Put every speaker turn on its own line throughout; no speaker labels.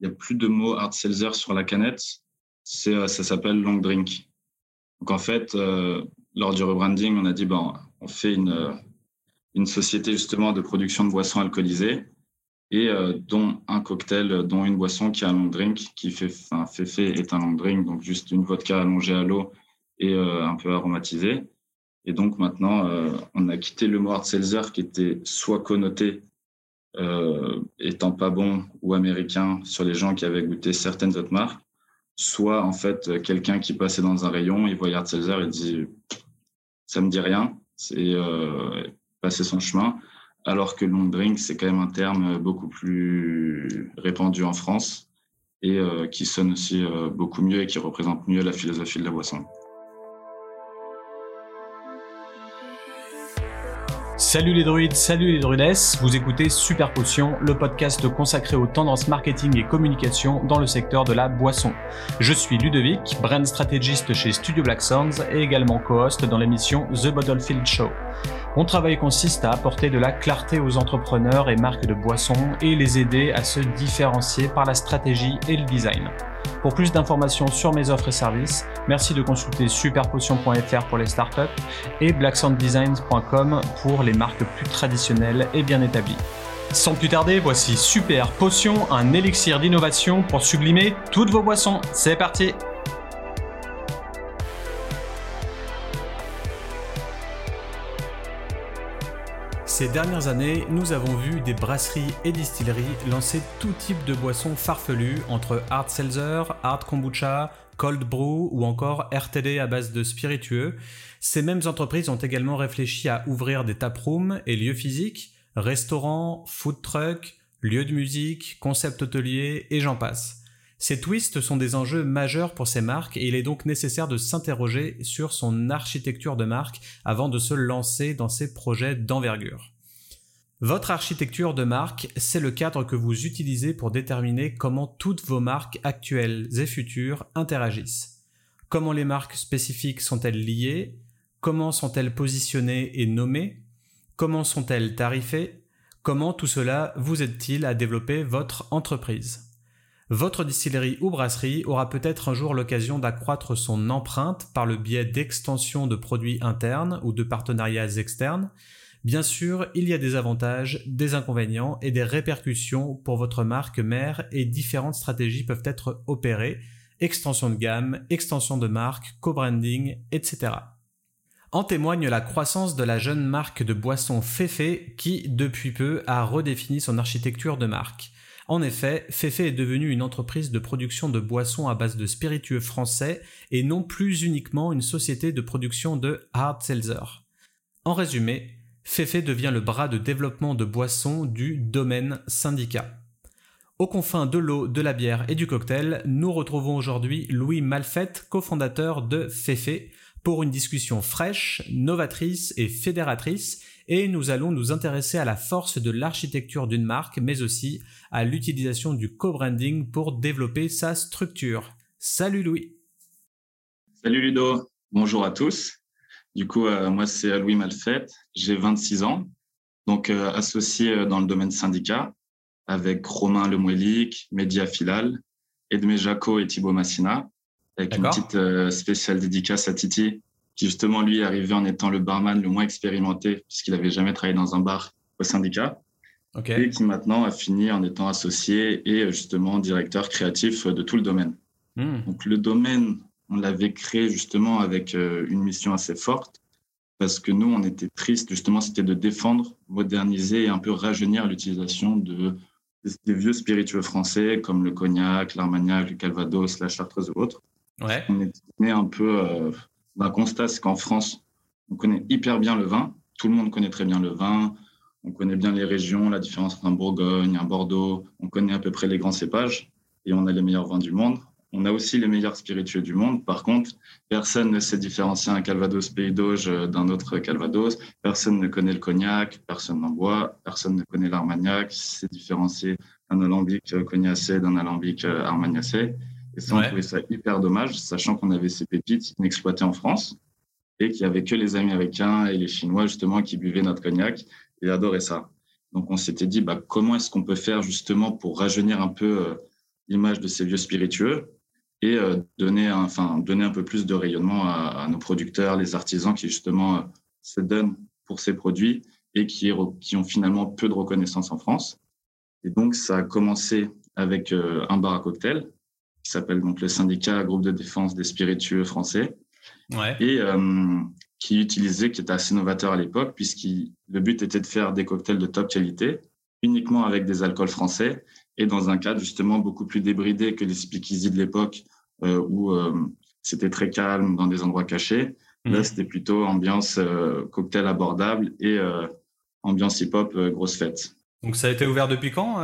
il n'y a plus de mots hard seltzer sur la canette. C'est, ça s'appelle long drink. Donc en fait, lors du rebranding, on a dit bon, on fait une, une société justement de production de boissons alcoolisées et euh, dont un cocktail, euh, dont une boisson qui est un long drink, qui fait, enfin, Féfé est un long drink, donc juste une vodka allongée à l'eau et euh, un peu aromatisée. Et donc maintenant, on a quitté le mot hard seltzer qui était soit connoté étant pas bon ou américain sur les gens qui avaient goûté certaines autres marques, soit en fait quelqu'un qui passait dans un rayon, il voyait hard seltzer et dit ça me dit rien, c'est passer son chemin alors que long drink, c'est quand même un terme beaucoup plus répandu en France et euh, qui sonne aussi euh, beaucoup mieux et qui représente mieux la philosophie de la boisson.
Salut les druides, salut les druidesses, vous écoutez Super Potion, le podcast consacré aux tendances marketing et communication dans le secteur de la boisson. Je suis Ludovic, brand stratégiste chez Studio Black Sounds et également co-host dans l'émission The Bottlefield Show. Mon travail consiste à apporter de la clarté aux entrepreneurs et marques de boissons et les aider à se différencier par la stratégie et le design. Pour plus d'informations sur mes offres et services, merci de consulter superpotion.fr pour les startups et blacksounddesigns.com pour les marques plus traditionnelles et bien établies. Sans plus tarder, voici Super Potion, un élixir d'innovation pour sublimer toutes vos boissons. C'est parti! Ces dernières années, nous avons vu des brasseries et distilleries lancer tout type de boissons farfelues entre hard seltzer, hard kombucha, cold brew ou encore RTD à base de spiritueux. Ces mêmes entreprises ont également réfléchi à ouvrir des taprooms et lieux physiques, restaurants, food trucks, lieux de musique, concept hôteliers et j'en passe. Ces twists sont des enjeux majeurs pour ces marques et il est donc nécessaire de s'interroger sur son architecture de marque avant de se lancer dans ces projets d'envergure. Votre architecture de marque, c'est le cadre que vous utilisez pour déterminer comment toutes vos marques actuelles et futures interagissent. Comment les marques spécifiques sont-elles liées? Comment sont-elles positionnées et nommées? Comment sont-elles tarifées? Comment tout cela vous aide-t-il à développer votre entreprise? Votre distillerie ou brasserie aura peut-être un jour l'occasion d'accroître son empreinte par le biais d'extensions de produits internes ou de partenariats externes. Bien sûr, il y a des avantages, des inconvénients et des répercussions pour votre marque mère et différentes stratégies peuvent être opérées, extension de gamme, extension de marque, co-branding, etc. En témoigne la croissance de la jeune marque de boissons Féfé qui, depuis peu, a redéfini son architecture de marque. En effet, Féfé est devenue une entreprise de production de boissons à base de spiritueux français et non plus uniquement une société de production de hard seltzer. En résumé, Féfé devient le bras de développement de boissons du domaine syndicat. Aux confins de l'eau, de la bière et du cocktail, nous retrouvons aujourd'hui Louis Malfette, cofondateur de Féfé, pour une discussion fraîche, novatrice et fédératrice et nous allons nous intéresser à la force de l'architecture d'une marque, mais aussi à l'utilisation du co-branding pour développer sa structure. Salut Louis.
Salut Ludo, bonjour à tous. Du coup, euh, moi c'est Louis Malfette, j'ai 26 ans, donc euh, associé euh, dans le domaine syndicat avec Romain Lemouelic, Média Filal, Edmé Jaco et Thibaut Massina, avec une petite spéciale dédicace à Titi, qui justement lui est arrivé en étant le barman le moins expérimenté puisqu'il n'avait jamais travaillé dans un bar au syndicat. Et qui maintenant a fini en étant associé et justement directeur créatif de tout le domaine. Hmm. Donc le domaine, on l'avait créé justement avec euh, une mission assez forte parce que nous, on était triste justement, c'était de défendre, moderniser et un peu rajeunir l'utilisation de, des vieux spiritueux français comme le cognac, l'armagnac, le calvados, la chartreuse ou autres.
Ouais.
On était un peu euh, un constat, c'est qu'en France, on connaît hyper bien le vin. Tout le monde connaît très bien le vin. On connaît bien les régions, la différence entre un Bourgogne, un Bordeaux. On connaît à peu près les grands cépages et on a les meilleurs vins du monde. On a aussi les meilleurs spiritueux du monde. Par contre, personne ne sait différencier un Calvados Pays d'Auge d'un autre Calvados. Personne ne connaît le cognac, personne n'en boit, personne ne connaît l'armagnac, sait différencier un alambic cognacé d'un alambic armagnacé. Et ça, on trouvait ça hyper dommage, sachant qu'on avait ces pépites inexploitées en France et qu'il n'y avait que les Américains et les Chinois, justement, qui buvaient notre cognac et adoraient ça. Donc, on s'était dit, bah, comment est-ce qu'on peut faire, justement, pour rajeunir un peu euh, l'image de ces vieux spiritueux et donner, un, enfin, donner un peu plus de rayonnement à, nos producteurs, les artisans qui justement se donnent pour ces produits et qui, qui ont finalement peu de reconnaissance en France. Et donc, ça a commencé avec un bar à cocktail qui s'appelle donc le syndicat Groupe de défense des spiritueux français. Ouais. Et qui utilisait, qui était assez novateur à l'époque, puisque le but était de faire des cocktails de top qualité, uniquement avec des alcools français, et dans un cadre justement beaucoup plus débridé que les speakeasy de l'époque, euh, où euh, c'était très calme dans des endroits cachés. Là, mhm. c'était plutôt ambiance euh, cocktail abordable et ambiance hip-hop grosse fête.
Donc ça a été ouvert depuis quand,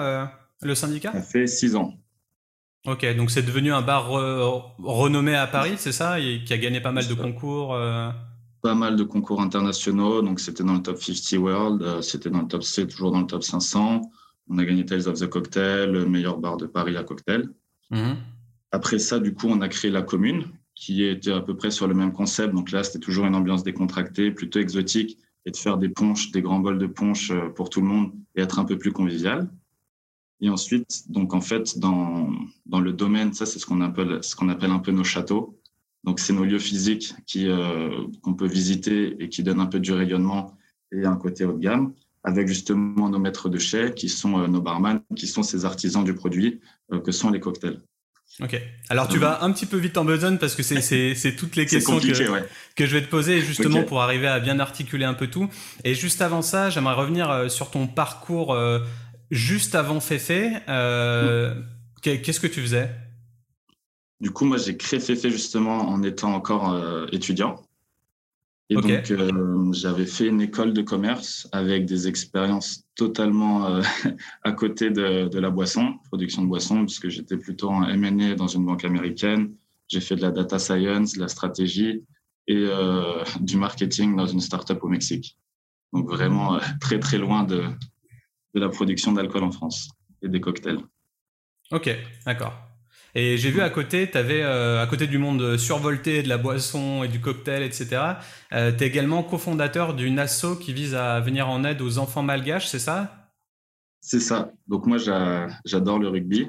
le syndicat?
Ça fait six ans.
Ok, donc c'est devenu un bar renommé à Paris, c'est ça, et qui a gagné pas mal de concours
pas mal de concours internationaux. Donc, c'était dans le top 50 world, euh, c'était dans le top, c'est toujours dans le top 500. On a gagné Tales of the Cocktail, le meilleur bar de Paris à cocktail. Mhm. Après ça, du coup, on a créé la commune, qui était à peu près sur le même concept. Donc là, c'était toujours une ambiance décontractée, plutôt exotique, et de faire des punches, des grands bols de punch euh, pour tout le monde et être un peu plus convivial. Et ensuite, donc en fait, dans, dans le domaine, ça c'est ce qu'on appelle, ce qu'on appelle un peu nos châteaux. Donc, c'est nos lieux physiques qui, euh, qu'on peut visiter et qui donnent un peu du rayonnement et un côté haut de gamme, avec justement nos maîtres de chais, qui sont euh, nos barman, qui sont ces artisans du produit, euh, que sont les cocktails.
Ok. Alors tu vas un petit peu vite en besogne parce que c'est, c'est, c'est toutes les questions que, que je vais te poser justement pour arriver à bien articuler un peu tout. Et juste avant ça, j'aimerais revenir sur ton parcours juste avant Féfé. Euh, Qu'est-ce que tu faisais?
Du coup, moi, j'ai créé Féfé justement en étant encore euh, étudiant. Et donc, euh, j'avais fait une école de commerce avec des expériences totalement euh, à côté de, de, la boisson, production de boisson, puisque j'étais plutôt en M&A dans une banque américaine. J'ai fait de la data science, de la stratégie et du marketing dans une startup au Mexique. Donc, vraiment très, très loin de, de la production d'alcool en France et des cocktails.
Ok, d'accord. Et j'ai vu à côté, tu avais, euh, à côté du monde survolté de la boisson et du cocktail, etc., euh, tu es également cofondateur d'une asso qui vise à venir en aide aux enfants malgaches, c'est ça?
C'est ça. Donc moi, j'adore le rugby.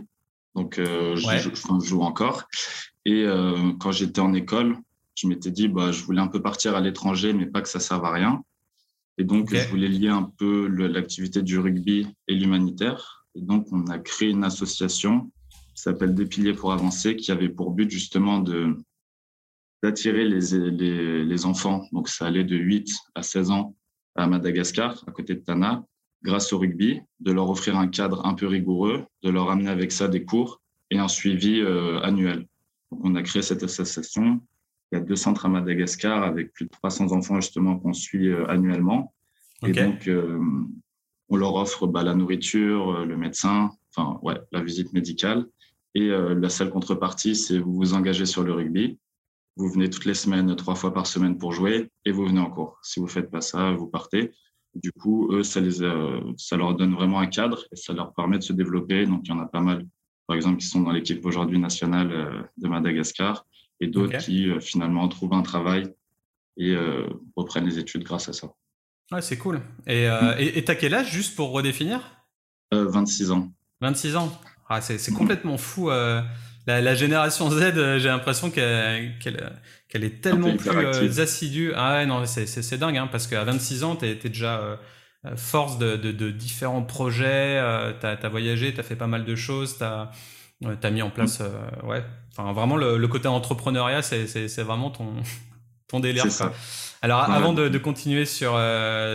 Donc euh, je, joue, encore. Et quand j'étais en école, je m'étais dit, bah, je voulais un peu partir à l'étranger, mais pas que ça serve à rien. Et donc, je voulais lier un peu l'activité du rugby et l'humanitaire. Et donc, on a créé une association qui s'appelle Des piliers pour avancer, qui avait pour but justement de d'attirer les, les, les, enfants, donc ça allait de 8 à 16 ans à Madagascar, à côté de Tana, grâce au rugby, de leur offrir un cadre un peu rigoureux, de leur amener avec ça des cours et un suivi euh, annuel. Donc on a créé cette association. Il y a deux centres à Madagascar avec plus de 300 enfants justement qu'on suit euh, annuellement. Et donc, euh, on leur offre bah, la nourriture, le médecin, enfin ouais, la visite médicale. Et euh, la seule contrepartie, c'est vous vous engagez sur le rugby. Vous venez toutes les semaines, trois fois par semaine pour jouer et vous venez en cours. Si vous faites pas ça, vous partez. Du coup, eux, ça, les, euh, ça leur donne vraiment un cadre et ça leur permet de se développer. Donc, il y en a pas mal, par exemple, qui sont dans l'équipe aujourd'hui nationale euh, de Madagascar et d'autres qui finalement trouvent un travail et reprennent les études grâce à ça.
Ouais, c'est cool. Et mm. tu as quel âge, juste pour redéfinir?
26 ans.
26 ans ah, c'est complètement fou. Euh, la, génération Z, euh, j'ai l'impression qu'elle est tellement plus euh, assidue. Ah ouais, non, c'est dingue, hein, parce qu'à 26 ans, tu es, déjà force de, différents projets, tu as, voyagé, tu as fait pas mal de choses, tu as, mis en place. ouais, enfin, vraiment, le, côté entrepreneuriat, c'est vraiment ton, ton délire. Ça. Alors, avant de, continuer sur,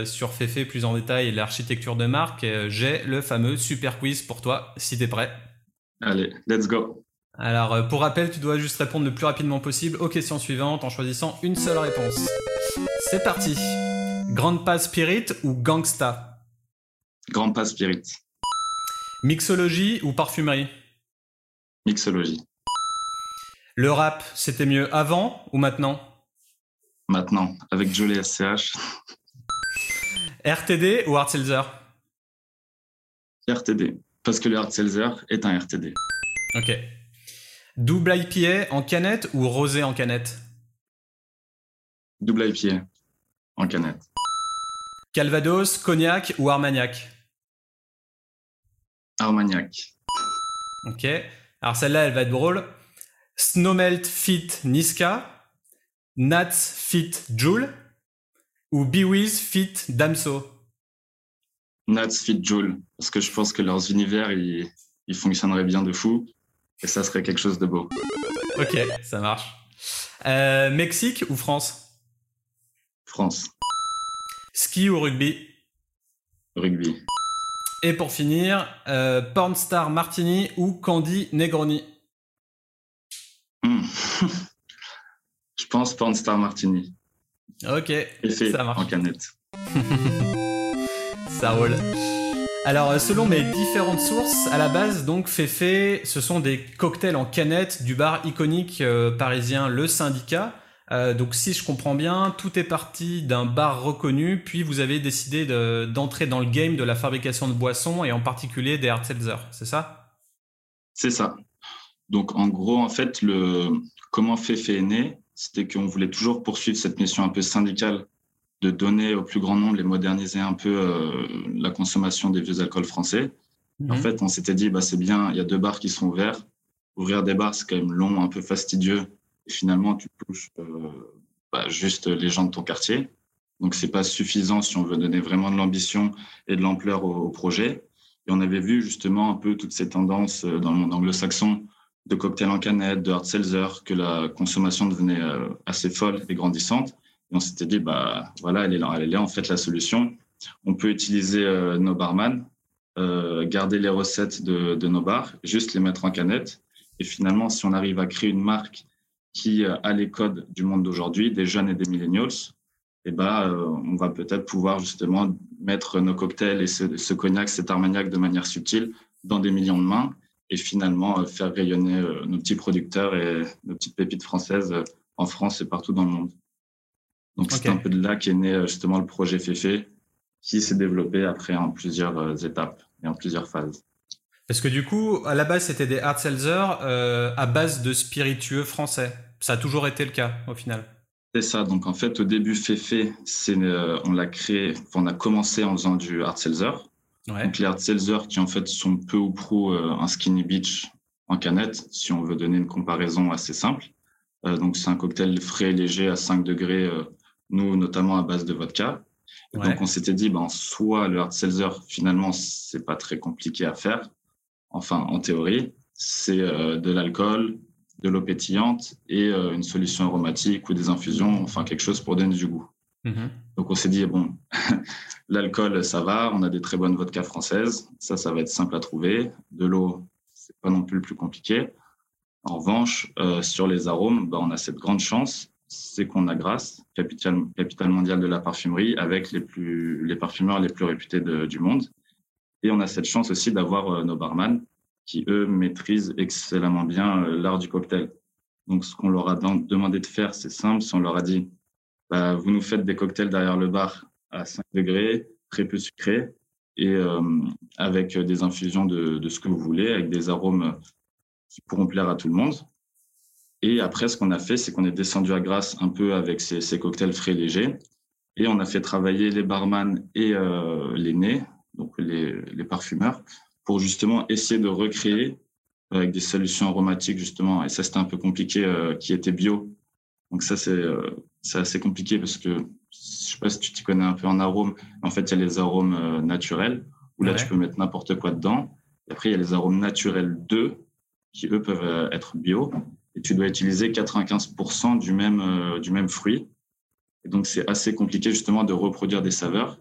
sur Fefe plus en détail et l'architecture de marque, j'ai le fameux super quiz pour toi, si tu es prêt.
Allez, let's go.
Alors, euh, pour rappel, tu dois juste répondre le plus rapidement possible aux questions suivantes en choisissant une seule réponse. C'est parti. Grande Pass Spirit ou Gangsta?
Grande Pass Spirit.
Mixologie ou parfumerie?
Mixologie.
Le rap, c'était mieux avant ou maintenant?
Maintenant, avec Jolie SCH.
RTD ou Seltzer?
RTD. Parce que le hard seltzer est un RTD.
Ok. Double IPA en canette ou rosé en canette?
Double IPA en canette.
Calvados, cognac ou armagnac?
Armagnac.
Ok. Alors celle-là, elle va être drôle. Snowmelt Fit Niska, Nats Fit Joule ou Biwiz Fit Damso
Nats Fit Joule, parce que je pense que leurs univers, ils, ils fonctionneraient bien de fou et ça serait quelque chose de beau.
Ok, ça marche. Euh, Mexique ou France?
France.
Ski ou rugby?
Rugby.
Et pour finir, euh, Pornstar Martini ou Candy Negroni?
Hmm. Je pense Pornstar Martini.
Ok,
Effet ça marche. en canette.
ça roule. Alors, euh, selon mes différentes sources, à la base, donc, Féfé, ce sont des cocktails en canette du bar iconique euh, parisien Le Syndicat. Euh, donc, si je comprends bien, tout est parti d'un bar reconnu, puis vous avez décidé d'entrer dans le game de la fabrication de boissons et en particulier des hard seltzer, c'est ça?
C'est ça. Donc, en gros, en fait, le comment Féfé est né, c'était qu'on voulait toujours poursuivre cette mission un peu syndicale de donner au plus grand nombre et moderniser un peu euh, la consommation des vieux alcools français. En mhm. fait, on s'était dit, bah, c'est bien, il y a deux bars qui sont ouverts. Ouvrir des bars, c'est quand même long, un peu fastidieux. Et finalement, tu touches euh, bah, juste les gens de ton quartier. Donc, c'est pas suffisant si on veut donner vraiment de l'ambition et de l'ampleur au, projet. Et on avait vu justement un peu toutes ces tendances euh, dans le monde anglo-saxon de cocktails en canette, de hard seltzer, que la consommation devenait assez folle et grandissante on s'était dit, bah voilà, elle est là, elle est là en fait la solution. On peut utiliser euh, nos barman, euh, garder les recettes de, nos bars, juste les mettre en canette. Et finalement, si on arrive à créer une marque qui euh, a les codes du monde d'aujourd'hui, des jeunes et des millennials, et eh ben, on va peut-être pouvoir justement mettre nos cocktails et ce, cognac, cet armagnac de manière subtile dans des millions de mains et finalement faire rayonner nos petits producteurs et nos petites pépites françaises en France et partout dans le monde. Donc c'est un peu de là qu'est né euh, justement le projet Féfé, qui s'est développé après en plusieurs euh, étapes et en plusieurs phases.
Parce que du coup, à la base, c'était des hard seltzer euh, à base de spiritueux français. Ça a toujours été le cas au final.
C'est ça. Donc en fait, au début, Féfé, c'est, on l'a créé, on a commencé en faisant du hard Donc les hard seltzer qui en fait sont peu ou prou un skinny beach en canette, si on veut donner une comparaison assez simple. donc c'est un cocktail frais et léger à 5 degrés nous notamment à base de vodka. Donc on s'était dit, ben, soit le hard seltzer, finalement, c'est pas très compliqué à faire. Enfin, en théorie, c'est euh, de l'alcool, de l'eau pétillante et euh, une solution aromatique ou des infusions, enfin quelque chose pour donner du goût. Mm-hmm. Donc on s'est dit, bon, l'alcool, ça va, on a des très bonnes vodkas françaises, ça, ça va être simple à trouver. De l'eau, c'est pas non plus le plus compliqué. En revanche, euh, sur les arômes, ben, on a cette grande chance c'est qu'on a Grasse, capitale, capitale mondiale de la parfumerie, avec les, plus, les parfumeurs les plus réputés du monde. Et on a cette chance aussi d'avoir euh, nos barman qui, eux, maîtrisent excellemment bien euh, l'art du cocktail. Donc, ce qu'on leur a demandé de faire, c'est simple. Si on leur a dit, bah, vous nous faites des cocktails derrière le bar à 5 degrés, très peu sucrés, et euh, avec des infusions de, ce que vous voulez, avec des arômes qui pourront plaire à tout le monde. Et après, ce qu'on a fait, c'est qu'on est descendu à Grasse un peu avec ces, cocktails frais légers. Et on a fait travailler les barman et euh, les nez, donc les, parfumeurs, pour justement essayer de recréer avec des solutions aromatiques, justement. Et ça, c'était un peu compliqué, euh, qui était bio. Donc ça, euh, c'est assez compliqué parce que, je sais pas si tu t'y connais un peu en arôme. En fait, il y a les arômes naturels, où là, tu peux mettre n'importe quoi dedans. Et après, il y a les arômes naturels 2, qui eux peuvent être bio et tu dois utiliser 95% du même, euh, du même fruit. Et donc, c'est assez compliqué justement de reproduire des saveurs.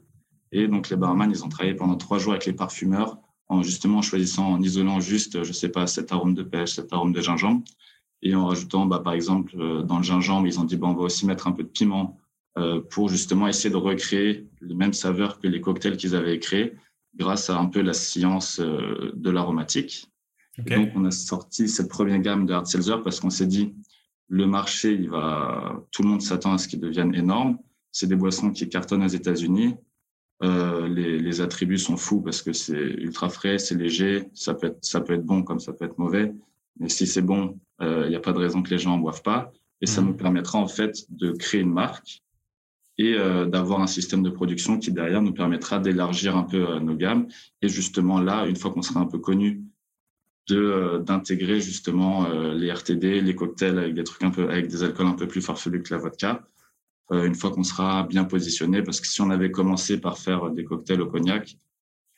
Et donc, les barman, ils ont travaillé pendant trois jours avec les parfumeurs en justement choisissant, en isolant juste, je sais pas, cet arôme de pêche, cet arôme de gingembre. Et en rajoutant, bah, par exemple, euh, dans le gingembre, ils ont dit, bon, on va aussi mettre un peu de piment euh, pour justement essayer de recréer les mêmes saveurs que les cocktails qu'ils avaient créés grâce à un peu la science de l'aromatique. Donc, on a sorti cette première gamme de hard seltzer parce qu'on s'est dit, le marché, il va, tout le monde s'attend à ce qu'il devienne énorme. C'est des boissons qui cartonnent aux États-Unis. Euh, les, les, attributs sont fous parce que c'est ultra frais, c'est léger, ça peut, être, ça peut être bon comme ça peut être mauvais. Mais si c'est bon, il euh, n'y a pas de raison que les gens en boivent pas. Et ça mhm. nous permettra en fait de créer une marque et euh, d'avoir un système de production qui derrière nous permettra d'élargir un peu euh, nos gammes. Et justement là, une fois qu'on sera un peu connu de d'intégrer justement les RTD, les cocktails avec des trucs un peu avec des alcools un peu plus farfelus que la vodka. une fois qu'on sera bien positionné, parce que si on avait commencé par faire des cocktails au cognac,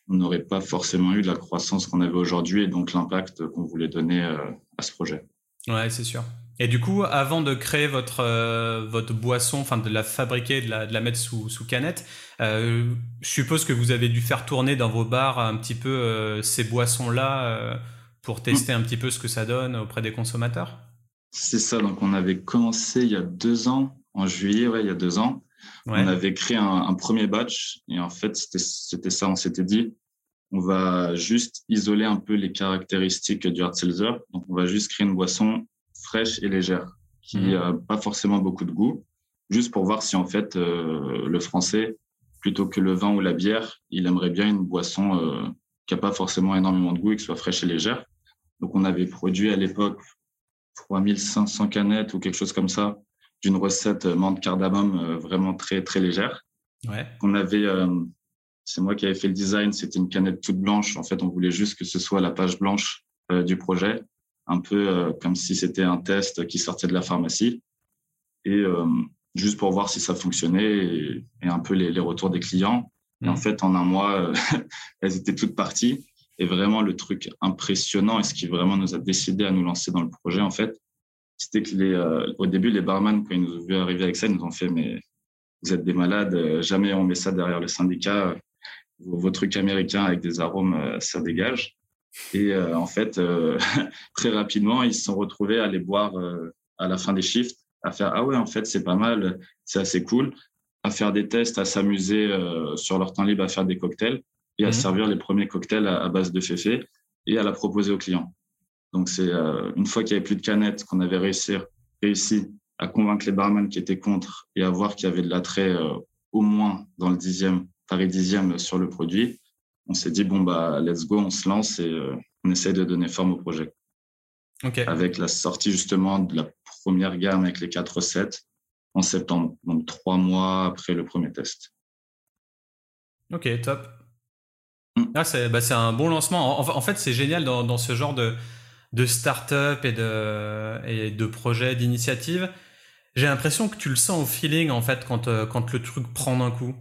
on n'aurait pas forcément eu la croissance qu'on avait aujourd'hui et donc l'impact qu'on voulait donner à ce projet.
Ouais, c'est sûr. Et du coup, avant de créer votre, euh, votre boisson, enfin de la fabriquer, de la, de la mettre sous, sous canette, euh, je suppose que vous avez dû faire tourner dans vos bars un petit peu euh, ces boissons-là pour tester un petit peu ce que ça donne auprès des consommateurs?
C'est ça, donc on avait commencé il y a deux ans, en juillet, ouais, il y a deux ans. On avait créé un, un, premier batch et en fait, c'était ça, on s'était dit, on va juste isoler un peu les caractéristiques du hard seltzer. Donc, on va juste créer une boisson fraîche et légère, qui n'a mhm. pas forcément beaucoup de goût, juste pour voir si en fait euh, le français, plutôt que le vin ou la bière, il aimerait bien une boisson euh, qui n'a pas forcément énormément de goût et qui soit fraîche et légère. Donc on avait produit à l'époque 3500 canettes ou quelque chose comme ça d'une recette menthe cardamome euh, vraiment très très légère.
Ouais.
On avait, c'est moi qui avais fait le design, c'était une canette toute blanche. En fait, on voulait juste que ce soit la page blanche du projet un peu euh, comme si c'était un test qui sortait de la pharmacie. Et euh, juste pour voir si ça fonctionnait et, un peu les, retours des clients. Et en mmh. fait, en un mois, euh, elles étaient toutes parties. Et vraiment, le truc impressionnant et ce qui vraiment nous a décidé à nous lancer dans le projet, en fait, c'était que les, au début, les barman, quand ils nous ont vu arriver avec ça, ils nous ont fait Mais vous êtes des malades, jamais on met ça derrière le syndicat. Vos, trucs américains avec des arômes, ça dégage. Et euh, en fait, euh, très rapidement, ils se sont retrouvés à aller boire euh, à la fin des shifts, à faire ah ouais, en fait, c'est pas mal, c'est assez cool, à faire des tests, à s'amuser sur leur temps libre, à faire des cocktails et à mhm. servir les premiers cocktails à, base de féfé et à la proposer aux clients. Donc c'est une fois qu'il y avait plus de canettes, qu'on avait réussi, réussi à convaincre les barman qui étaient contre et à voir qu'il y avait de l'attrait au moins dans le dixième, Paris dixième sur le produit on s'est dit, bon, bah, let's go, on se lance et euh, on essaie de donner forme au projet. Avec la sortie justement de la première gamme avec les quatre recettes en septembre, donc trois mois après le premier test.
Ok, top. Mm. Ah, bah, c'est un bon lancement. En, fait, c'est génial dans, ce genre de, de start-up et de, et de projets, d'initiatives. J'ai l'impression que tu le sens au feeling, en fait, quand, euh, quand le truc prend d'un coup.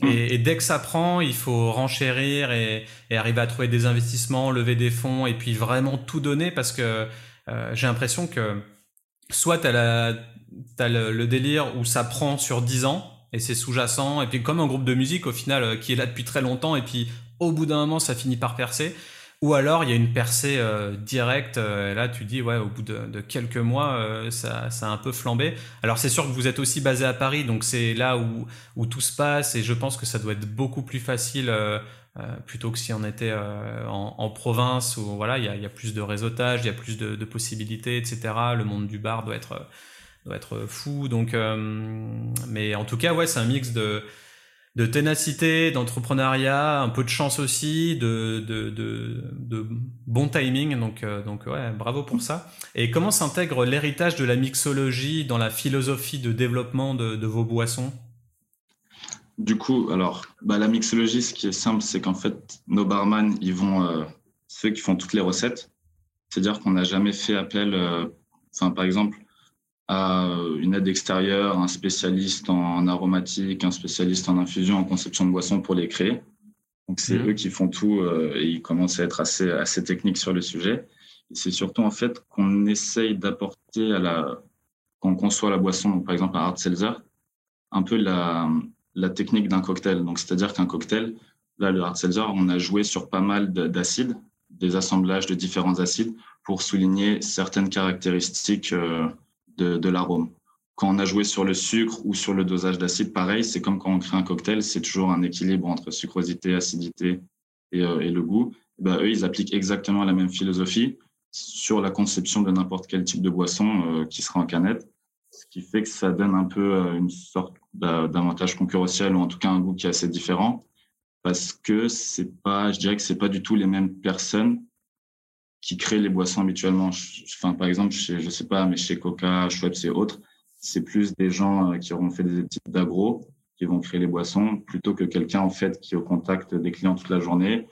Mm. Et, dès que ça prend, il faut renchérir et, arriver à trouver des investissements, lever des fonds et puis vraiment tout donner parce que euh, j'ai l'impression que soit tu as, le, délire où ça prend sur 10 ans et c'est sous-jacent et puis comme un groupe de musique au final euh, qui est là depuis très longtemps et puis au bout d'un moment ça finit par percer ou alors il y a une percée euh, directe, euh, là tu dis ouais au bout de, quelques mois euh, ça, ça, a un peu flambé. Alors c'est sûr que vous êtes aussi basé à Paris, donc c'est là où, où tout se passe et je pense que ça doit être beaucoup plus facile plutôt que si on était en, en, province où voilà il y a, y a, plus de réseautage, il y a plus de, de, possibilités, etc. Le monde du bar doit être doit être fou. Donc mais en tout cas ouais c'est un mix de de ténacité, d'entrepreneuriat, un peu de chance aussi, de, bon timing. Donc, euh, donc ouais, bravo pour ça. Et comment s'intègre l'héritage de la mixologie dans la philosophie de développement de, vos boissons?
Du coup, alors, bah, la mixologie, ce qui est simple, c'est qu'en fait, nos barman, ils vont, euh, ceux qui font toutes les recettes. C'est-à-dire qu'on n'a jamais fait appel, euh, par exemple, à une aide extérieure, un spécialiste en aromatique, un spécialiste en infusion, en conception de boissons pour les créer. Donc c'est mhm. eux qui font tout euh, et ils commencent à être assez, assez techniques sur le sujet. Et c'est surtout en fait qu'on essaye d'apporter à la, quand on conçoit la boisson, donc par exemple un hard seltzer, un peu la, la technique d'un cocktail. Donc c'est-à-dire qu'un cocktail, là le hard seltzer, on a joué sur pas mal d'acides, des assemblages de différents acides pour souligner certaines caractéristiques euh, de, l'arôme. Quand on a joué sur le sucre ou sur le dosage d'acide, pareil, c'est comme quand on crée un cocktail, c'est toujours un équilibre entre sucrosité, acidité et, euh, le goût. ben, eux, ils appliquent exactement la même philosophie sur la conception de n'importe quel type de boisson euh, qui sera en canette, ce qui fait que ça donne un peu euh, une sorte d'avantage concurrentiel ou en tout cas un goût qui est assez différent parce que c'est pas, je dirais que c'est pas du tout les mêmes personnes qui créent les boissons habituellement. Enfin, par exemple, chez, je sais pas, mais chez Coca, Schweppes et autres, c'est plus des gens euh, qui auront fait des études d'agro qui vont créer les boissons plutôt que quelqu'un en fait qui est au contact des clients toute la journée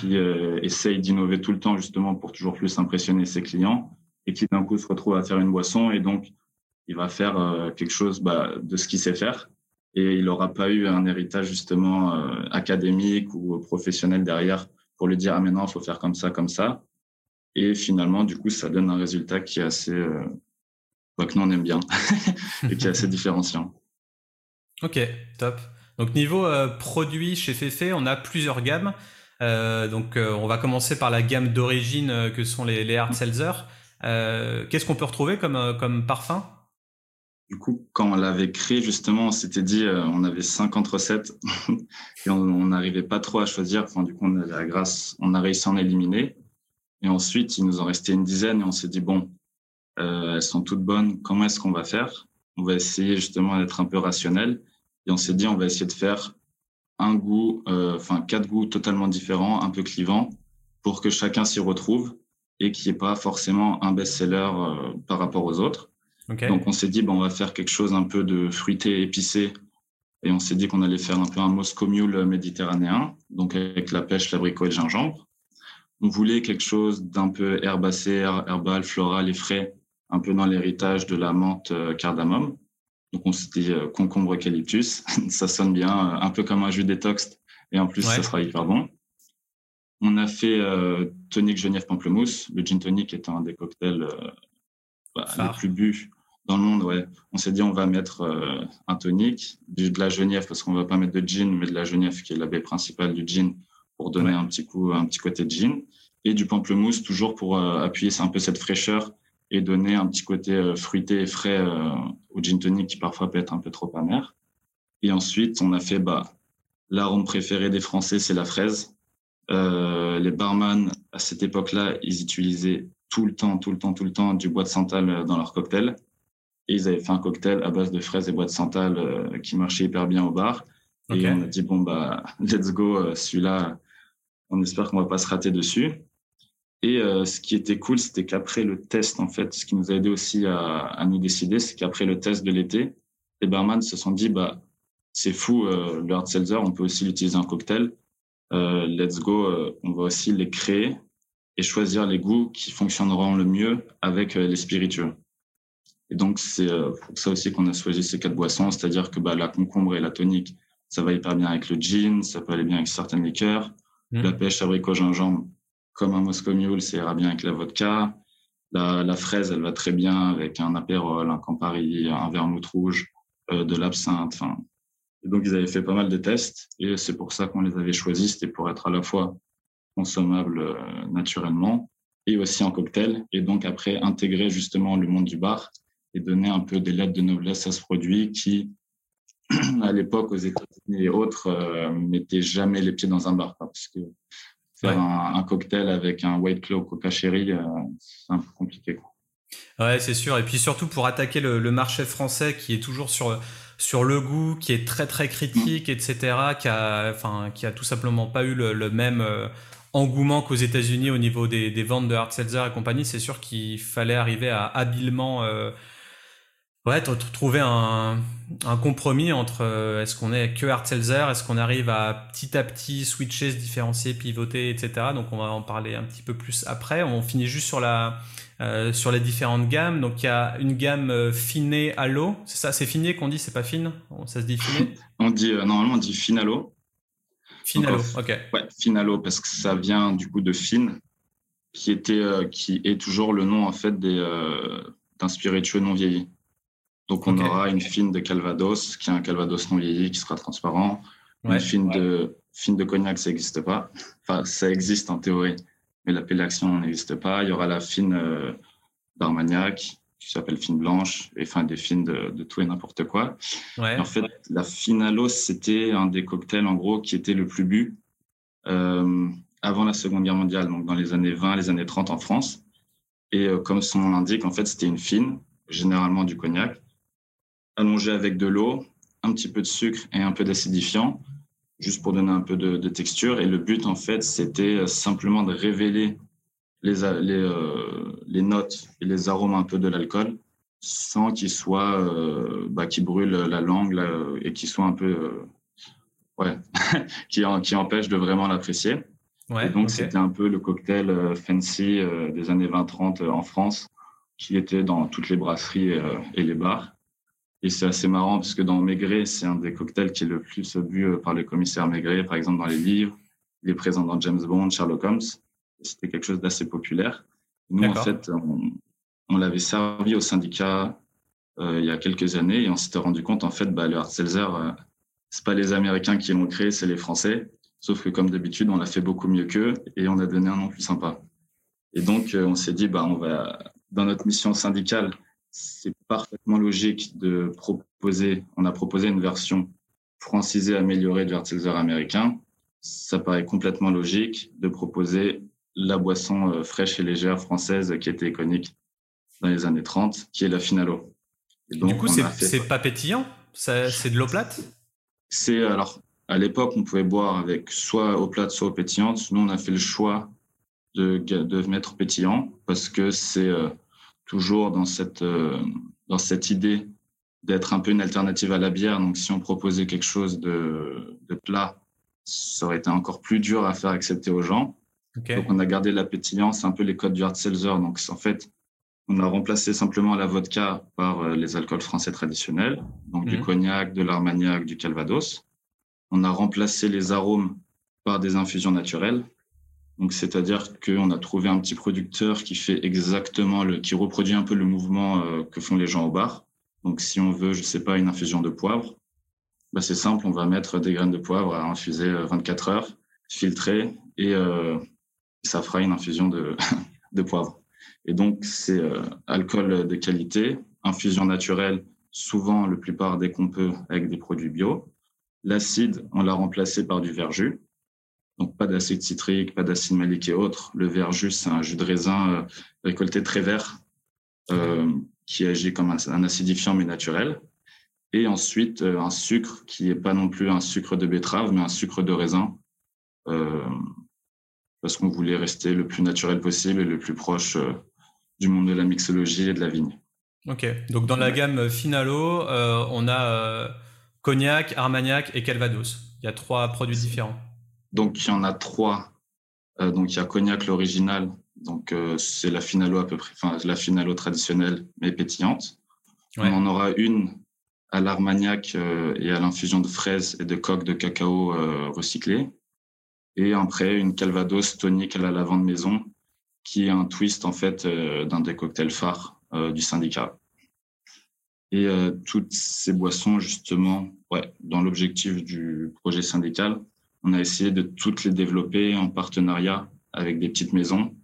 qui essaye d'innover tout le temps justement pour toujours plus impressionner ses clients et qui d'un coup se retrouve à faire une boisson et donc il va faire quelque chose bah, de ce qu'il sait faire. Et il n'aura pas eu un héritage justement académique ou professionnel derrière pour lui dire ah maintenant il faut faire comme ça comme ça et finalement du coup ça donne un résultat qui est assez bah, que nous on aime bien et qui est assez différenciant.
Ok, top. Donc niveau euh, produit chez Fefe, on a plusieurs gammes. Euh, donc euh, on va commencer par la gamme d'origine que sont les, les hard seltzer. Qu'est-ce qu'on peut retrouver comme, comme parfum?
Du coup, quand on l'avait créé justement, on s'était dit on avait 50 recettes et on n'arrivait pas trop à choisir. Enfin, du coup, on a, grâce, on a réussi à en éliminer. Et ensuite, il nous en restait une dizaine et on s'est dit bon, elles sont toutes bonnes. Comment est-ce qu'on va faire? On va essayer justement d'être un peu rationnel et on s'est dit, on va essayer de faire un goût, euh, enfin quatre goûts totalement différents, un peu clivants, pour que chacun s'y retrouve et qu'il n'y ait pas forcément un best-seller euh, par rapport aux autres. Donc on s'est dit, bon, on va faire quelque chose un peu de fruité, épicé. Et on s'est dit qu'on allait faire un peu un Moscow Mule méditerranéen, donc avec la pêche, l'abricot et le gingembre. On voulait quelque chose d'un peu herbacé, herbal, floral et frais, un peu dans l'héritage de la menthe euh, cardamome. Donc on s'est dit euh, concombre eucalyptus, ça sonne bien, euh, un peu comme un jus détox, et en plus ça sera hyper bon. On a fait euh, tonic Genève pamplemousse. Le gin tonic est un des cocktails bah, les plus bu dans le monde. Ouais. On s'est dit on va mettre un tonic, de la Genève parce qu'on va pas mettre de gin, mais de la Genève qui est la baie principale du gin pour donner un petit coup, un petit côté de gin, et du pamplemousse toujours pour appuyer un peu cette fraîcheur et donner un petit côté euh, fruité et frais euh, au gin tonic qui parfois peut être un peu trop amer. Et ensuite, on a fait bah, l'arôme préféré des Français, c'est la fraise. Euh, les barman, à cette époque-là, ils utilisaient tout le temps, tout le temps, tout le temps du bois de santal dans leur cocktail. Et ils avaient fait un cocktail à base de fraises et bois de santal qui marchait hyper bien au bar. Et on a dit, bon, bah, let's go, celui-là, on espère qu'on va pas se rater dessus. Et euh, ce qui était cool, c'était qu'après le test, en fait, ce qui nous a aidé aussi à, nous décider, c'est qu'après le test de l'été, les barman se sont dit, bah, c'est fou, euh, le hard seltzer, on peut aussi l'utiliser en cocktail. Euh, let's go, euh, on va aussi les créer et choisir les goûts qui fonctionneront le mieux avec les spiritueux. Et donc, c'est pour ça aussi qu'on a choisi ces quatre boissons, c'est-à-dire que bah, la concombre et la tonique, ça va hyper bien avec le gin, ça peut aller bien avec certaines liqueurs. Mmh. La pêche abricot gingembre, comme un Moscow Mule, ça ira bien avec la vodka. La, la, fraise, elle va très bien avec un apérole, un Campari, un vermouth rouge, euh, de l'absinthe. Enfin, donc ils avaient fait pas mal de tests et c'est pour ça qu'on les avait choisis. C'était pour être à la fois consommable euh, naturellement et aussi en cocktail. Et donc après intégrer justement le monde du bar et donner un peu des lettres de noblesse à ce produit qui, à l'époque aux États-Unis et autres, euh, mettaient jamais les pieds dans un bar parce que faire un, cocktail avec un White Claw Coca Cherry, euh, c'est un peu compliqué. Quoi.
Ouais, c'est sûr. Et puis surtout pour attaquer le, marché français qui est toujours sur sur le goût, qui est très très critique, etc., qui a, enfin, qui a tout simplement pas eu le, même euh, engouement qu'aux États-Unis au niveau des, des, ventes de hard seltzer et compagnie. C'est sûr qu'il fallait arriver à habilement euh, ouais, trouver un, un compromis entre euh, est-ce qu'on est que hard seltzer, est-ce qu'on arrive à petit à petit switcher, se différencier, pivoter, etc. Donc on va en parler un petit peu plus après. On finit juste sur la euh, sur les différentes gammes. Donc il y a une gamme euh, finée à l'eau. C'est ça, c'est finé qu'on dit, c'est pas fine. Ça se dit finé?
on dit normalement on dit fine à l'eau.
Fine à l'eau, ok.
Ouais, fine à l'eau parce que ça vient du coup de fine, qui était qui est toujours le nom en fait des d'un spiritueux non vieilli. Donc, on aura une fine de Calvados, qui est un Calvados non vieilli, qui sera transparent. une fine, de, fine de cognac, ça n'existe pas. Enfin, ça existe en théorie, mais l'appellation n'existe pas. Il y aura la fine euh, d'Armagnac, qui s'appelle fine blanche, et enfin des fines de, tout et n'importe quoi. en fait, la fine à l'os, c'était un des cocktails, en gros, qui était le plus bu euh, avant la Seconde Guerre mondiale, donc dans les années 20, les années 30 en France. Et euh, comme son nom l'indique, en fait, c'était une fine, généralement du cognac, allongé avec de l'eau, un petit peu de sucre et un peu d'acidifiant, juste pour donner un peu de, texture. Et le but, en fait, c'était euh, simplement de révéler les, les, euh, les, notes et les arômes un peu de l'alcool sans qu'il soit, euh, bah, qui brûle la langue et qui soit un peu, ouais, qui, qui empêche de vraiment l'apprécier. et donc, c'était un peu le cocktail fancy des années 20-30 en France, qui était dans toutes les brasseries et les bars. Et c'est assez marrant parce que dans Maigret, c'est un des cocktails qui est le plus bu par le commissaire Maigret, par exemple dans les livres. Il est présent dans James Bond, Sherlock Holmes. C'était quelque chose d'assez populaire. Nous, en fait, on, l'avait servi au syndicat euh, il y a quelques années et on s'était rendu compte, en fait, bah, le hard euh, c'est pas les Américains qui l'ont créé, c'est les Français. Sauf que comme d'habitude, on l'a fait beaucoup mieux qu'eux et on a donné un nom plus sympa. Et donc, euh, on s'est dit, bah, on va, dans notre mission syndicale, c'est parfaitement logique de proposer, on a proposé une version francisée améliorée du hard seltzer américain. Ça paraît complètement logique de proposer la boisson euh, fraîche et légère française qui était iconique dans les années 30, qui est la Finalo.
du coup, c'est pas pétillant? C'est de l'eau plate?
C'est alors à l'époque, on pouvait boire avec soit eau plate, soit eau pétillante. Nous, on a fait le choix de, de mettre pétillant parce que c'est euh, toujours dans cette, euh, dans cette idée d'être un peu une alternative à la bière. Donc, si on proposait quelque chose de, de plat, ça aurait été encore plus dur à faire accepter aux gens. Donc, on a gardé la pétillance, un peu les codes du hard seltzer. Donc, en fait, on a remplacé simplement la vodka par euh, les alcools français traditionnels, donc du mhm. cognac, de l'armagnac, du calvados. On a remplacé les arômes par des infusions naturelles. Donc, c'est-à-dire qu'on a trouvé un petit producteur qui fait exactement le, qui reproduit un peu le mouvement euh, que font les gens au bar. Donc, si on veut, je sais pas, une infusion de poivre, bah, c'est simple, on va mettre des graines de poivre à infuser 24 euh, heures, filtrer et ça fera une infusion de, poivre. Et donc, c'est euh, alcool de qualité, infusion naturelle, souvent, la plupart des qu'on peut, avec des produits bio. L'acide, on l'a remplacé par du verjus. Donc, pas d'acide citrique, pas d'acide malique et autres. Le verjus, c'est un jus de raisin euh, récolté très vert euh, qui agit comme un, acidifiant mais naturel. Et ensuite, un sucre qui n'est pas non plus un sucre de betterave, mais un sucre de raisin parce qu'on voulait rester le plus naturel possible et le plus proche euh, du monde de la mixologie et de la vigne.
Ok, donc dans la gamme Finalo, euh, on a euh, Cognac, Armagnac et Calvados. Il y a trois produits différents.
Donc il y en a trois. donc il y a Cognac l'original, donc c'est la Finalo à peu près, enfin la Finalo traditionnelle mais pétillante. On en aura une à l'Armagnac et à l'infusion de fraises et de coques de cacao recyclées et après une Calvados tonique à la lavande maison, qui est un twist en fait euh, d'un des cocktails phares euh, du syndicat. Et euh, toutes ces boissons, justement, ouais, dans l'objectif du projet syndical, on a essayé de toutes les développer en partenariat avec des petites maisons,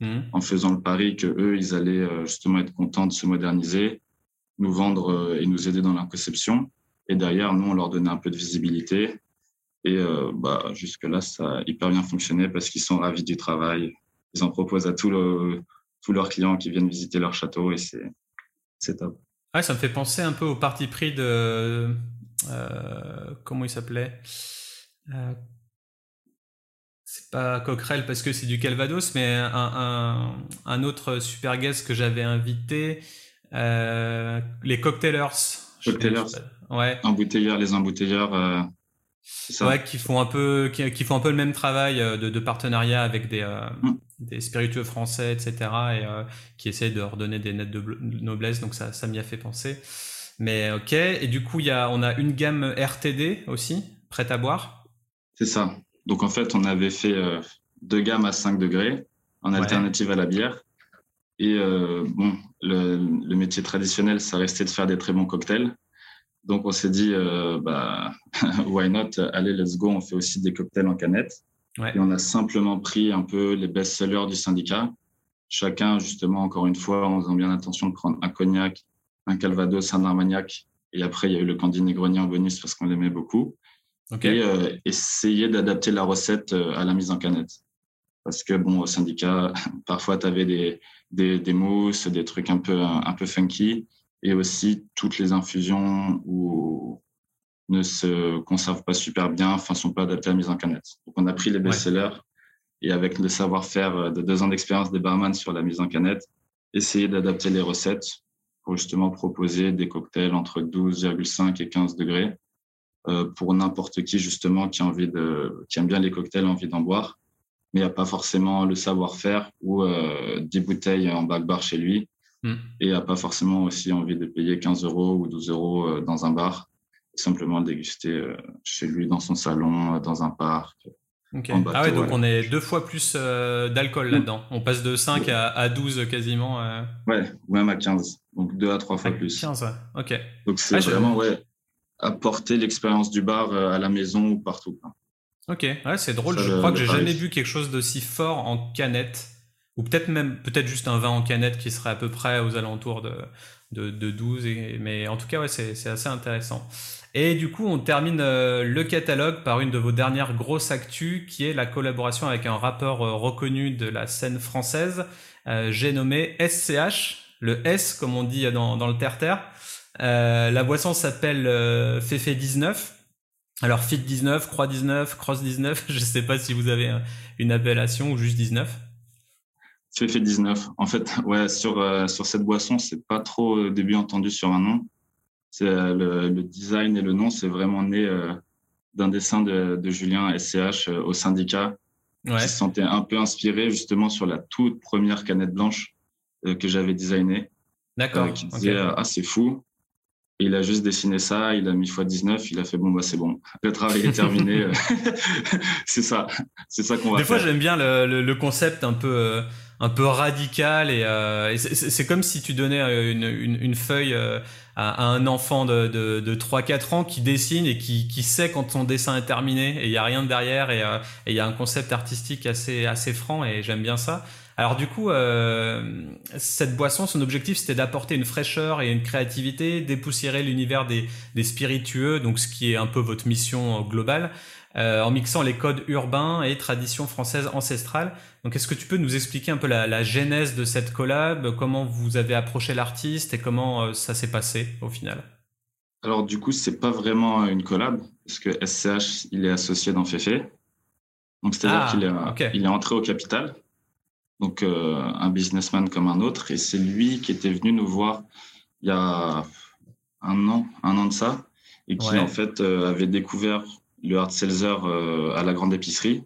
mmh. en faisant le pari que eux, ils allaient justement être contents de se moderniser, nous vendre et nous aider dans leur conception. Et derrière, nous, on leur donnait un peu de visibilité et euh, bah, jusque-là, ça a hyper bien fonctionné parce qu'ils sont ravis du travail. Ils en proposent à tous, leurs clients qui viennent visiter leur château et c'est top.
Ouais, ça me fait penser un peu au parti pris de. Euh, comment il s'appelait? Euh, C'est pas Coquerel parce que c'est du Calvados, mais un, un, un autre super guest que j'avais invité, les Cocktailers.
Cocktailers. Ouais. Embouteilleurs, les embouteilleurs.
Ouais, qui font un peu, qui, font un peu le même travail euh, de, partenariat avec des, euh, mm. des spiritueux français, etc. Et euh, qui essaient de redonner des nettes de noblesse. Donc ça, ça m'y a fait penser. Mais ok. Et du coup, il y a, on a une gamme RTD aussi, prête à boire.
C'est ça. Donc en fait, on avait fait deux gammes à 5 degrés en alternative à la bière. Et bon, le, le métier traditionnel, ça restait de faire des très bons cocktails. Donc, on s'est dit, euh, bah, why not? Allez, let's go. On fait aussi des cocktails en canette. Et on a simplement pris un peu les best-sellers du syndicat. Chacun, justement, encore une fois, en faisant bien attention de prendre un cognac, un calvados, un armagnac. Et après, il y a eu le candy negroni en bonus parce qu'on l'aimait beaucoup. Et euh, essayer d'adapter la recette euh, à la mise en canette. Parce que, bon, au syndicat, parfois, tu avais des, des, des, mousses, des trucs un peu, un peu funky et aussi toutes les infusions où ne se conservent pas super bien, enfin sont pas adaptées à la mise en canette. Donc on a pris les best-sellers et avec le savoir-faire de deux ans d'expérience des barman sur la mise en canette, essayer d'adapter les recettes pour justement proposer des cocktails entre 12,5 et 15 degrés euh, pour n'importe qui justement qui a envie de, qui aime bien les cocktails, envie d'en boire. mais il n'y a pas forcément le savoir-faire ou 10 bouteilles en back bar chez lui. Hmm. Et il n'a pas forcément aussi envie de payer 15 euros ou 12 euros dans un bar, simplement déguster chez lui, dans son salon, dans un parc.
ah ouais, donc on est deux fois plus d'alcool là-dedans. On passe de 5 à, 12 quasiment.
Ouais, ou même à 15. Donc deux à trois fois plus.
15, ok.
Donc c'est vraiment, ouais, apporter l'expérience du bar euh, à la maison ou partout.
Ok, ouais, c'est drôle. je crois que j'ai jamais vu quelque chose d'aussi fort en canette, ou peut-être même peut-être juste un vin en canette qui serait à peu près aux alentours de, de, 12. mais en tout cas, ouais, c'est assez intéressant. Et du coup, on termine euh, le catalogue par une de vos dernières grosses actus, qui est la collaboration avec un rappeur euh, reconnu de la scène française. j'ai nommé SCH, le S comme on dit dans, dans le terre-terre. Euh, la boisson s'appelle euh, Fefe 19. Alors Fit 19, Croix 19, Cross 19, je ne sais pas si vous avez une appellation ou juste 19.
Fefe 19. En fait, ouais, sur, euh, sur cette boisson, c'est pas trop au début entendu sur un nom. C'est le, design et le nom, c'est vraiment né d'un dessin de, Julien SCH au syndicat, qui se sentait un peu inspiré justement sur la toute première canette blanche que j'avais designée.
D'accord.
qui disait ah c'est fou, il a juste dessiné ça, il a mis x19, il a fait bon, bah c'est bon, le travail est terminé. c'est ça, c'est ça qu'on va
Des fois, j'aime bien le, le, concept un peu, euh, un peu radical et, euh, c'est comme si tu donnais euh, une, une, une feuille à, à, un enfant de, de, de 3-4 ans qui dessine et qui, qui, sait quand son dessin est terminé et il y a rien derrière et il y a un concept artistique assez, assez franc et j'aime bien ça. Alors du coup, euh, cette boisson, son objectif, c'était d'apporter une fraîcheur et une créativité, dépoussiérer l'univers des, spiritueux, donc ce qui est un peu votre mission globale, euh, en mixant les codes urbains et traditions françaises ancestrales. Donc est-ce que tu peux nous expliquer un peu la, genèse de cette collab, comment vous avez approché l'artiste et comment euh, ça s'est passé au final?
Alors du coup, c'est pas vraiment une collab, parce que SCH, il est associé dans Fefe. Donc c'est-à-dire ah, qu'il est, il est entré au capital donc euh, un businessman comme un autre. Et c'est lui qui était venu nous voir il y a un an, un an de ça, et qui en fait euh, avait découvert le hard seltzer euh, à la grande épicerie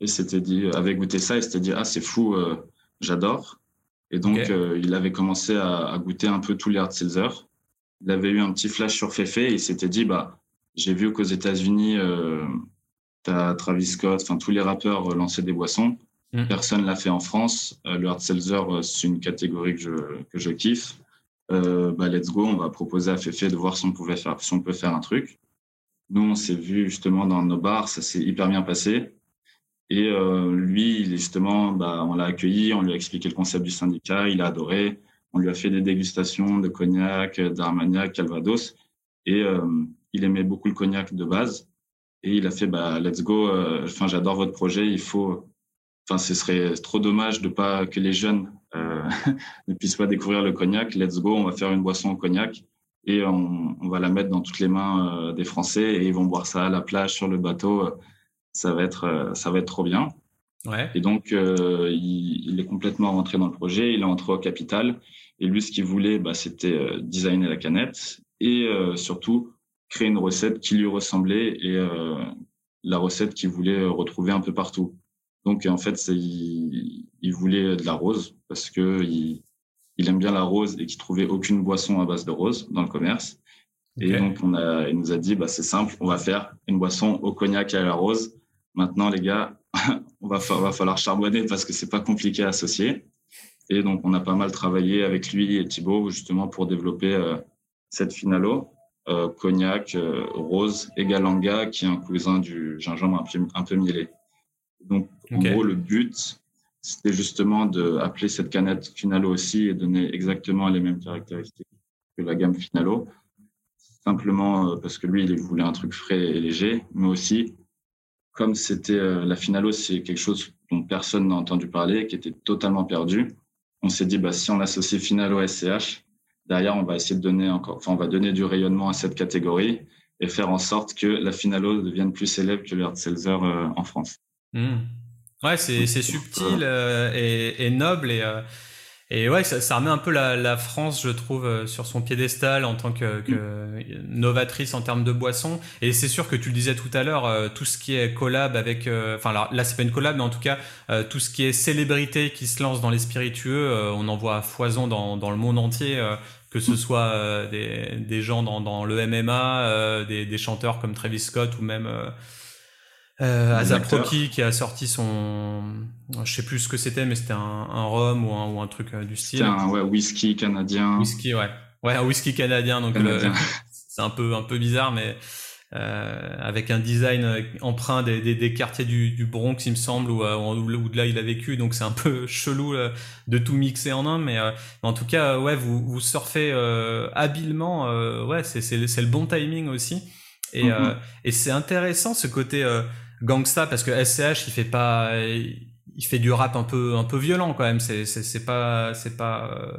et s'était dit, avait goûté ça et s'était dit ah c'est fou, j'adore. Et donc il avait commencé à, goûter un peu tous les hard seltzer. Il avait eu un petit flash sur Fefe et il s'était dit bah j'ai vu qu'aux États-Unis tu as Travis Scott, enfin tous les rappeurs lançaient des boissons. Mm. Personne l'a fait en France. Euh, le hard seltzer, euh, c'est une catégorie que je, que je kiffe. Euh, bah, let's go, on va proposer à Fefe de voir si on, pouvait faire, si on peut faire un truc. Nous, on s'est vu justement dans nos bars, ça s'est hyper bien passé. Et lui, justement, bah, on l'a accueilli, on lui a expliqué le concept du syndicat, il a adoré. On lui a fait des dégustations de cognac, d'Armagnac, Calvados. Et il aimait beaucoup le cognac de base. Et il a fait, bah, let's go, enfin, j'adore votre projet, il faut, Enfin, ce serait trop dommage de pas que les jeunes euh, ne puissent pas découvrir le cognac. Let's go, on va faire une boisson au cognac et on, va la mettre dans toutes les mains euh, des Français et ils vont boire ça à la plage, sur le bateau. Ça va être, euh, ça va être trop bien.
Ouais.
Et donc, il, est complètement rentré dans le projet. Il est entré au capital. Et lui, ce qu'il voulait, bah, c'était designer la canette et surtout créer une recette qui lui ressemblait et la recette qu'il voulait retrouver un peu partout. Donc en fait, il, il, voulait de la rose parce que il, il, aime bien la rose et qu'il trouvait aucune boisson à base de rose dans le commerce. Et donc on a, il nous a dit, bah c'est simple, on va faire une boisson au cognac et à la rose. Maintenant les gars, on va, va falloir charbonner parce que c'est pas compliqué à associer. Et donc on a pas mal travaillé avec lui et Thibaut justement pour développer euh, cette finalo. Euh, cognac, euh, rose et galanga, qui est un cousin du gingembre un peu, un peu mielé. Donc, en gros, le but, c'était justement d'appeler cette canette Finalo aussi et donner exactement les mêmes caractéristiques que la gamme Finalo. Simplement euh, parce que lui, il voulait un truc frais et léger, mais aussi, comme c'était euh, la Finalo, c'est quelque chose dont personne n'a entendu parler, qui était totalement perdu. On s'est dit, bah, si on associe Finalo à SCH, derrière, on va essayer de donner encore, enfin, on va donner du rayonnement à cette catégorie et faire en sorte que la Finalo devienne plus célèbre que le euh, en France.
Hmm. Ouais, c'est subtil euh, et, noble et, euh, Et ouais, ça, remet un peu la, France, je trouve, euh, sur son piédestal en tant que, novatrice en termes de boissons. Et c'est sûr que tu le disais tout à l'heure, euh, tout ce qui est collab avec, euh, enfin là, là c'est pas une collab, mais en tout cas tout ce qui est célébrité qui se lance dans les spiritueux, on en voit à foison dans, dans le monde entier. que ce soit des, des, gens dans, dans le MMA, des, des, chanteurs comme Travis Scott ou même euh, Azaproki qui a sorti son, je sais plus ce que c'était, mais c'était un, un rhum ou un, ou un truc euh, du style.
C'était un ouais, whisky canadien.
Whisky, ouais, ouais, un whisky canadien. Donc c'est un peu un peu bizarre, mais euh, avec un design emprunt des, des, des quartiers du, du, Bronx, il me semble, où, euh, où, de là il a vécu. Donc c'est un peu chelou euh, de tout mixer en un, mais en tout cas, ouais, vous vous surfez habilement. ouais, c'est c'est le bon timing aussi. Et, mm-hmm. et c'est intéressant ce côté gangsta parce que SCH il fait pas il fait du rap un peu un peu violent quand même. C'est c'est c'est pas c'est pas euh,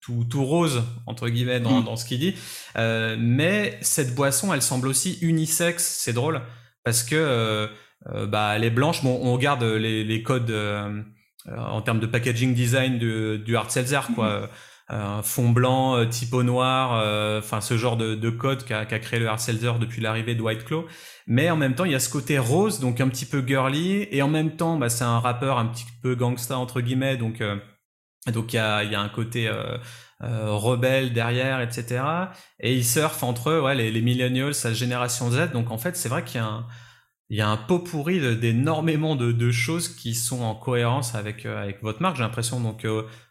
tout tout rose entre guillemets dans mm. dans ce qu'il dit. Euh, mais cette boisson elle semble aussi unisexe. C'est drôle parce que euh, euh bah elle est blanche. Bon on regarde les les codes euh, en termes de packaging design du du hard seltzer quoi. Mm. Un fond blanc, euh, typo noir, euh, enfin ce genre de, de code qu'a créé le Seltzer depuis l'arrivée de White Claw. Mais en même temps, il y a ce côté rose, donc un petit peu girly, et en même temps, bah, c'est un rappeur un petit peu gangsta entre guillemets, donc euh, donc il y a, y a un côté rebelle derrière, etc. Et il surfe entre eux, ouais, les, les millennials, sa génération Z. Donc en fait, c'est vrai qu'il y a un il y a un pot pourri d'énormément de, de, choses qui sont en cohérence avec avec votre marque, j'ai l'impression. Donc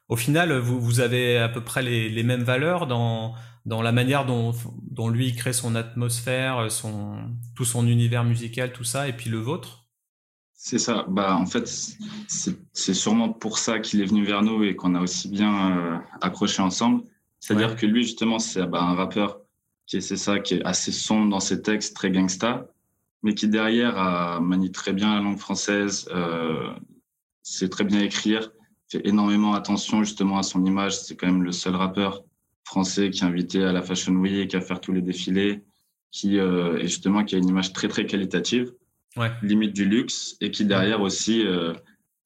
au final, vous, vous avez à peu près les, les mêmes valeurs dans, dans la manière dont, dont lui crée son atmosphère, son, tout son univers musical, tout ça, et puis le vôtre?
C'est ça. Bah, en fait, c'est sûrement pour ça qu'il est venu vers nous et qu'on a aussi bien euh, accroché ensemble. C'est-à-dire que lui, justement, c'est bah, un rappeur qui est, ça, qui est assez sombre dans ses textes, très gangsta, mais qui derrière a manie très bien la langue française, euh, sait très bien écrire fait énormément attention justement à son image. C'est quand même le seul rappeur français qui est invité à la Fashion Week, à faire tous les défilés, qui euh, et justement qui a une image très très qualitative, ouais. limite du luxe, et qui derrière aussi euh,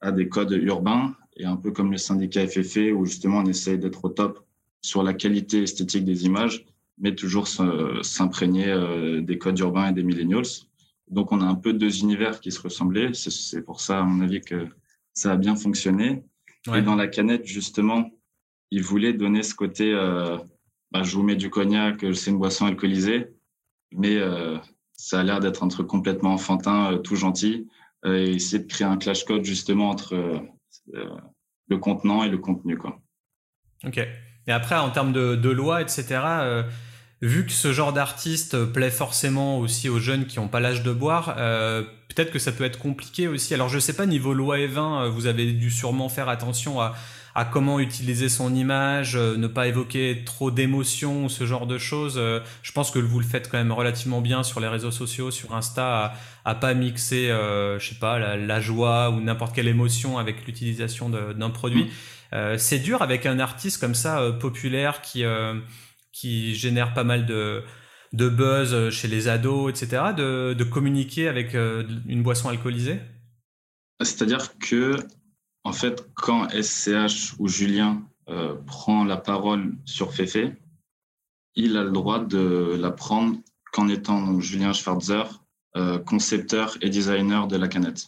a des codes urbains et un peu comme le syndicat FFE où justement on essaye d'être au top sur la qualité esthétique des images, mais toujours s'imprégner euh, des codes urbains et des millennials. Donc on a un peu deux univers qui se ressemblaient. C'est pour ça, à mon avis, que ça a bien fonctionné. Et dans la canette, justement, il voulait donner ce côté, euh, bah, je vous mets du cognac, c'est une boisson alcoolisée, mais euh, ça a l'air d'être un truc complètement enfantin, euh, tout gentil, euh, et essayer de créer un clash code justement entre euh, le contenant et le contenu. Quoi.
Ok. Et après, en termes de, de loi, etc., vu que ce genre d'artiste plaît forcément aussi aux jeunes qui n'ont pas l'âge de boire, euh, peut-être que ça peut être compliqué aussi. Alors je sais pas, niveau loi et vin, euh, vous avez dû sûrement faire attention à, à comment utiliser son image, euh, ne pas évoquer trop d'émotions, ce genre de choses. je pense que vous le faites quand même relativement bien sur les réseaux sociaux, sur Insta, à, à pas mixer, euh, je sais pas, la, joie ou n'importe quelle émotion avec l'utilisation d'un produit. Mmh. c'est dur avec un artiste comme ça populaire qui qui génère pas mal de, de buzz chez les ados, etc., de, de communiquer avec euh, une boisson alcoolisée?
C'est-à-dire que, en fait, quand SCH ou Julien euh, prend la parole sur Fefe, il a le droit de la prendre qu'en étant donc, Julien Schwarzer, euh, concepteur et designer de la canette.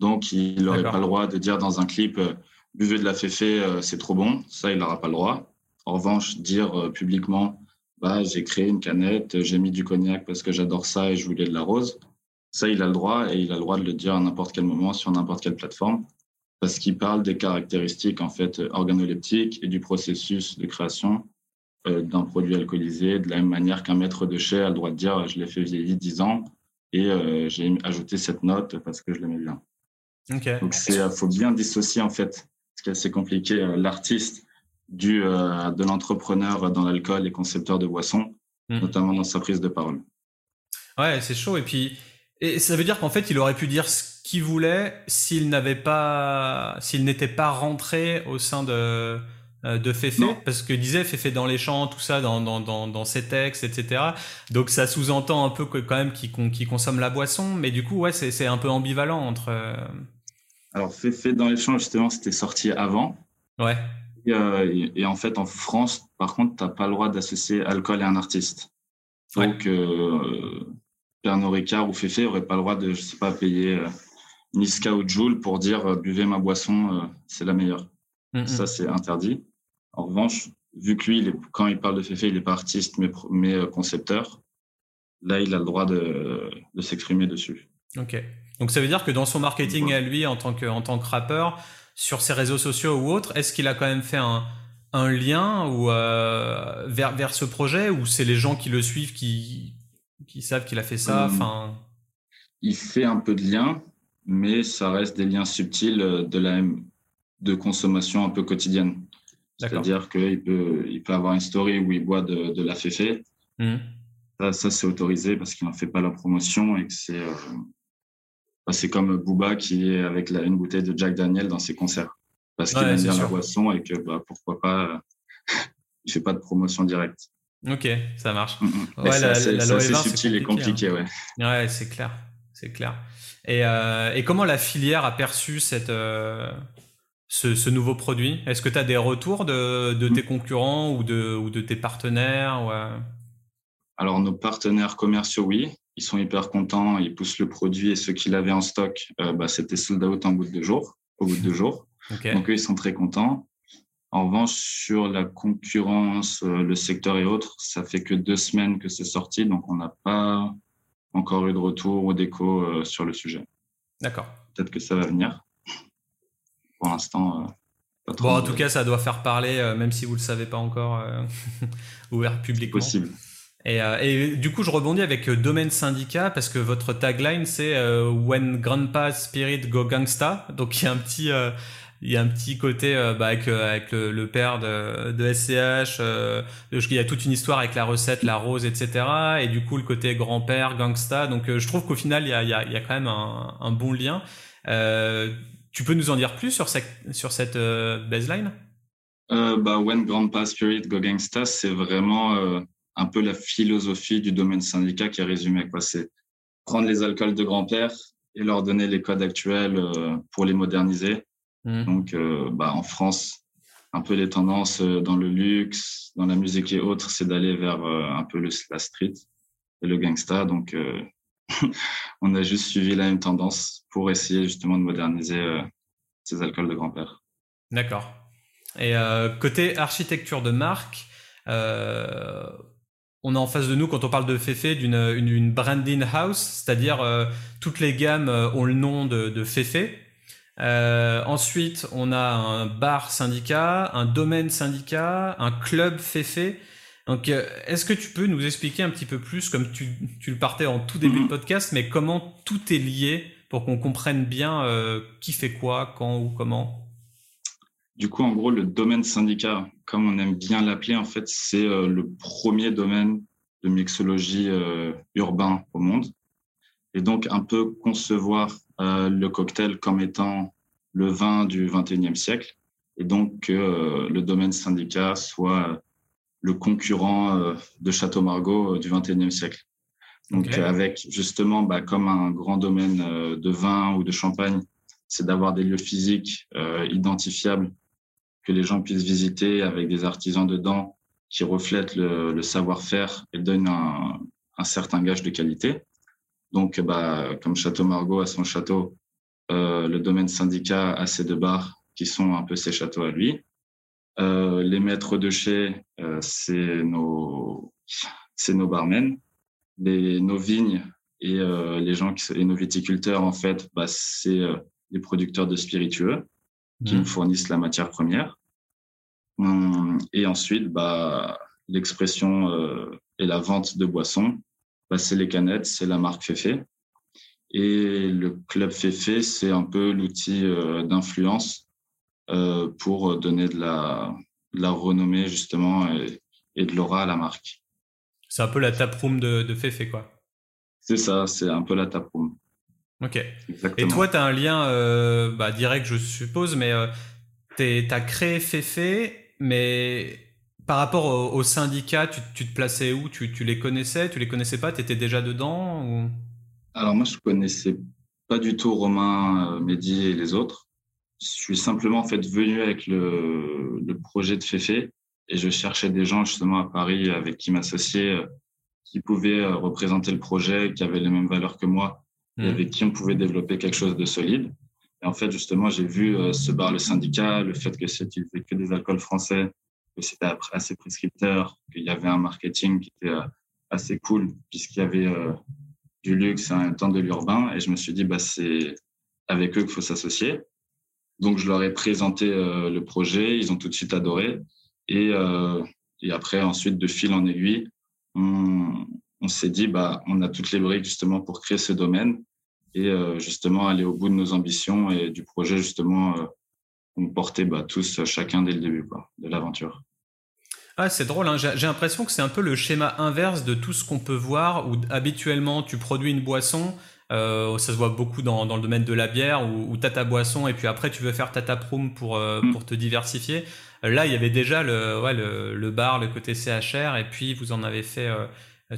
Donc, il n'aurait pas le droit de dire dans un clip buvez de la Fefe, c'est trop bon. Ça, il n'aura pas le droit. En revanche, dire euh, publiquement, bah, j'ai créé une canette, j'ai mis du cognac parce que j'adore ça et je voulais de la rose, ça, il a le droit et il a le droit de le dire à n'importe quel moment sur n'importe quelle plateforme parce qu'il parle des caractéristiques en fait organoleptiques et du processus de création euh, d'un produit alcoolisé de la même manière qu'un maître de chez a le droit de dire je l'ai fait vieillir 10 ans et euh, j'ai ajouté cette note parce que je l'aimais bien. Okay. Donc c'est faut bien dissocier en fait parce que c'est compliqué l'artiste du, euh, de l'entrepreneur dans l'alcool et concepteur de boissons, mmh. notamment dans sa prise de parole.
Ouais, c'est chaud. Et puis, et ça veut dire qu'en fait, il aurait pu dire ce qu'il voulait s'il n'avait pas, s'il n'était pas rentré au sein de euh, de Fefe, parce que disait Fefe dans les champs, tout ça, dans, dans, dans, dans ses textes, etc. Donc ça sous-entend un peu que, quand même qu'il consomme la boisson, mais du coup, ouais, c'est un peu ambivalent entre. Euh,
Alors Fefe dans les champs, justement, c'était sorti avant.
Ouais.
Et, en fait, en France, par contre, tu n'as pas le droit d'associer alcool et un artiste. Donc, Pernod Ricard ou Fefe n'auraient pas le droit de, je sais pas, payer Niska ou Joule pour dire buvez ma boisson, c'est la meilleure. Mm-hmm. Ça, c'est interdit. En revanche, vu que lui, quand il parle de Fefe, il n'est pas artiste, mais, mais concepteur, là, il a le droit de, de s'exprimer dessus.
Ok. Donc ça veut dire que dans son marketing à lui en tant que, en tant que rappeur, sur ses réseaux sociaux ou autres, est-ce qu'il a quand même fait un, un lien ou, euh, vers, vers ce projet ou c'est les gens qui le suivent qui, qui savent qu'il a fait ça? Hum. enfin...
Il fait un peu de lien, mais ça reste des liens subtils de, la, de consommation un peu quotidienne. C'est-à-dire qu'il peut, il peut avoir une story où il boit de, de la féfé. Hum. Ça, ça c'est autorisé parce qu'il n'en fait pas la promotion et que c'est euh, bah, c'est comme Booba qui est avec la, une bouteille de Jack Daniel dans ses concerts parce qu'il aime bien la boisson et que bah, pourquoi pas euh, il fait pas de promotion directe.
Ok, ça marche. Mm,
mm. Ouais, c'est subtil et compliqué,
hein. ouais. Ouais, c'est clair, c'est clair. Et, euh, et, comment la filière a perçu cette, ce, ce, nouveau produit? Est-ce que tu as des retours de, de tes concurrents ou de, ou de tes partenaires
Alors, nos partenaires commerciaux, oui ils sont hyper contents, ils poussent le produit et ceux qui l'avaient en stock, euh, bah, c'était sold out en bout de deux jours, au bout de deux jours. Donc eux, ils sont très contents. En revanche, sur la concurrence, euh, le secteur et autres, ça fait que deux semaines que c'est sorti, donc on n'a pas encore eu de retour ou d'écho euh, sur le sujet.
D'accord.
Peut-être que ça va venir. Pour l'instant,
Bon, en tout cas, ça doit faire parler, même si vous ne le savez pas encore, ouvert publiquement.
Possible.
Euh, et, du coup, je rebondis avec euh, Domaine Syndicat parce que votre tagline c'est euh, When Grandpa Spirit Go Gangsta. Donc il y a un petit, il y a un petit côté bah, avec, avec le, père de, SCH. il y a toute une histoire avec la recette, la rose, etc. Et du coup, le côté grand-père, gangsta. Donc je trouve qu'au final, il y a, quand même un, bon lien. tu peux nous en dire plus sur cette, baseline?
Bah, When Grandpa Spirit Go Gangsta, c'est vraiment un peu la philosophie du domaine syndicat qui est résumée. C'est prendre les alcools de grand-père et leur donner les codes actuels euh, pour les moderniser. Mmh. Donc, euh, bah, en France, un peu les tendances euh, dans le luxe, dans la musique et autres, c'est d'aller vers un peu le, la street et le gangsta. Donc, on a juste suivi la même tendance pour essayer justement de moderniser ces alcools de grand-père.
D'accord. Et côté architecture de marque, on a en face de nous, quand on parle de Fefe, d'une une, branding house, c'est-à-dire euh, toutes les gammes euh, ont le nom de, de Fefe. Euh, ensuite, on a un bar syndicat, un domaine syndicat, un club Fefe. Donc, est-ce que tu peux nous expliquer un petit peu plus, comme tu, le partais en tout début de mhm. podcast, mais comment tout est lié pour qu'on comprenne bien qui fait quoi, quand ou comment?
Du coup, en gros, le domaine syndicat, comme on aime bien l'appeler, en fait, c'est euh, le premier domaine de mixologie euh, urbain au monde. Et donc, un peu concevoir euh, le cocktail comme étant le vin du 21e siècle. Et donc, que le domaine syndicat soit le concurrent de Château Margaux du 21e siècle. Donc, avec justement, bah, comme un grand domaine de vin ou de champagne, c'est d'avoir des lieux physiques identifiables que les gens puissent visiter avec des artisans dedans qui reflètent le, savoir-faire et donnent un, certain gage de qualité. Donc, bah, comme Château Margaux a son château, euh, le domaine syndicat a ses deux bars qui sont un peu ses châteaux à lui. Euh, les maîtres de chez, euh, c'est nos, c'est nos barmen. Les, nos vignes et les gens qui, et nos viticulteurs, en fait, bah, c'est les producteurs de spiritueux qui mmh. nous fournissent la matière première. Hum, et ensuite, bah, l'expression et la vente de boissons, bah, c'est les canettes, c'est la marque Fefe. Et le club Fefe, c'est un peu l'outil euh, d'influence euh, pour donner de la, la renommée justement et, de l'aura à la marque.
C'est un peu la taproom de, de Fefe, quoi.
C'est ça, c'est un peu la taproom.
Ok. Et toi, tu as un lien bah, direct, je suppose, mais tu as créé Fefe, mais par rapport au, syndicat, tu, te plaçais où? Tu, les connaissais? Tu les connaissais pas? Tu étais déjà dedans ou...
Alors moi, je connaissais pas du tout Romain, euh, Mehdi et les autres. je suis simplement en fait venu avec le, le projet de Féfé et je cherchais des gens justement à Paris avec qui m'associer, qui pouvaient représenter le projet, qui avaient les mêmes valeurs que moi et mmh. avec qui on pouvait développer quelque chose de solide. Et en fait, justement, j'ai vu ce bar le syndicat, le fait que c'était que des alcools français, que c'était assez prescripteur, qu'il y avait un marketing qui était assez cool puisqu'il y avait du luxe et un temps de l'urbain. Et je me suis dit, bah, c'est avec eux qu'il faut s'associer. Donc, je leur ai présenté euh, le projet. Ils ont tout de suite adoré. Et, euh, et après, ensuite, de fil en aiguille, on, on s'est dit, bah, on a toutes les briques justement pour créer ce domaine et euh, justement aller au bout de nos ambitions et du projet justement qu'on portait bah, tous chacun dès le début quoi, de l'aventure.
Ah, c'est drôle, hein. j'ai l'impression que c'est un peu le schéma inverse de tout ce qu'on peut voir où habituellement tu produis une boisson, euh, ça se voit beaucoup dans, dans, le domaine de la bière où, où tu as ta boisson et puis après tu veux faire ta taproom pour, euh, mm. pour te diversifier. Là, il y avait déjà le, ouais, le, le, bar, le côté CHR et puis vous en avez fait euh,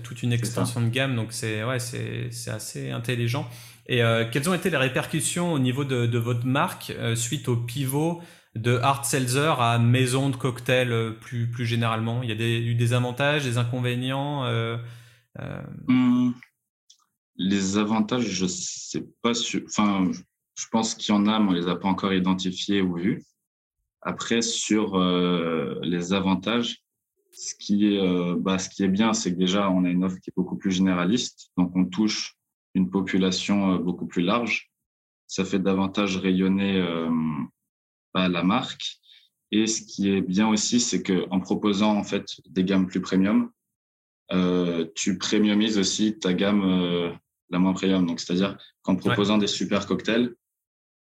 toute une extension de gamme donc c'est ouais, c'est assez intelligent. Et euh, quelles ont été les répercussions au niveau de, votre marque suite au pivot de hard seltzer à maison de cocktail euh, plus, plus généralement? Il y a des, eu des avantages, des inconvénients euh,
euh? Hmm. Les avantages, je sais pas. Enfin, je pense qu'il y en a, mais on les a pas encore identifiés ou vus. Après, sur les avantages, ce qui bah, ce qui est bien, c'est que déjà, on a une offre qui est beaucoup plus généraliste. Donc, on touche une population beaucoup plus large. Ça fait davantage rayonner la marque. Et ce qui est bien aussi, c'est que en proposant en fait des gammes plus premium, euh, tu premiumises aussi ta gamme euh, la moins premium. Donc, c'est-à-dire qu'en proposant des super cocktails,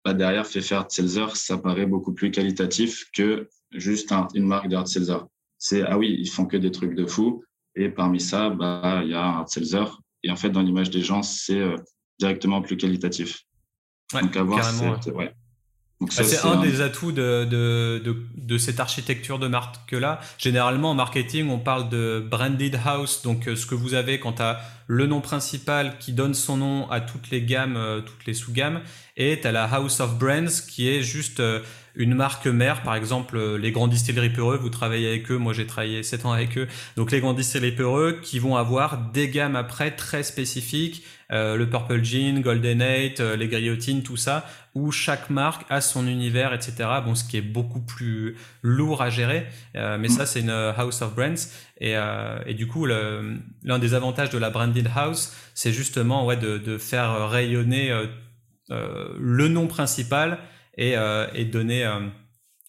bah, derrière, faire Seltzer, ça paraît beaucoup plus qualitatif que juste une marque de hard seltzer. C'est, ah oui, ils font que des trucs de fou. Et parmi ça, bah, il y a un hard seltzer. Et en fait, dans l'image des gens, c'est euh, directement plus qualitatif.
Donc, avoir cette, ouais. Bah, c'est un, des atouts de, de, de, de cette architecture de marque-là. Généralement, en marketing, on parle de branded house, donc euh, ce que vous avez quand tu as le nom principal qui donne son nom à toutes les gammes, euh, toutes les sous-gammes, et tu as la House of Brands qui est juste une marque mère, par exemple les grands distilleries Peureux, vous travaillez avec eux, moi j'ai travaillé 7 ans avec eux, donc les grands distilleries Peureux qui vont avoir des gammes après très spécifiques, euh, le Purple Jean, Golden Eight, euh, les grillotines, tout ça, où chaque marque a son univers, etc. Bon, ce qui est beaucoup plus lourd à gérer, euh, mais ça c'est une house of brands. Et, et du coup, l'un des avantages de la branded house, c'est justement ouais, de, de faire rayonner le nom principal et, et donner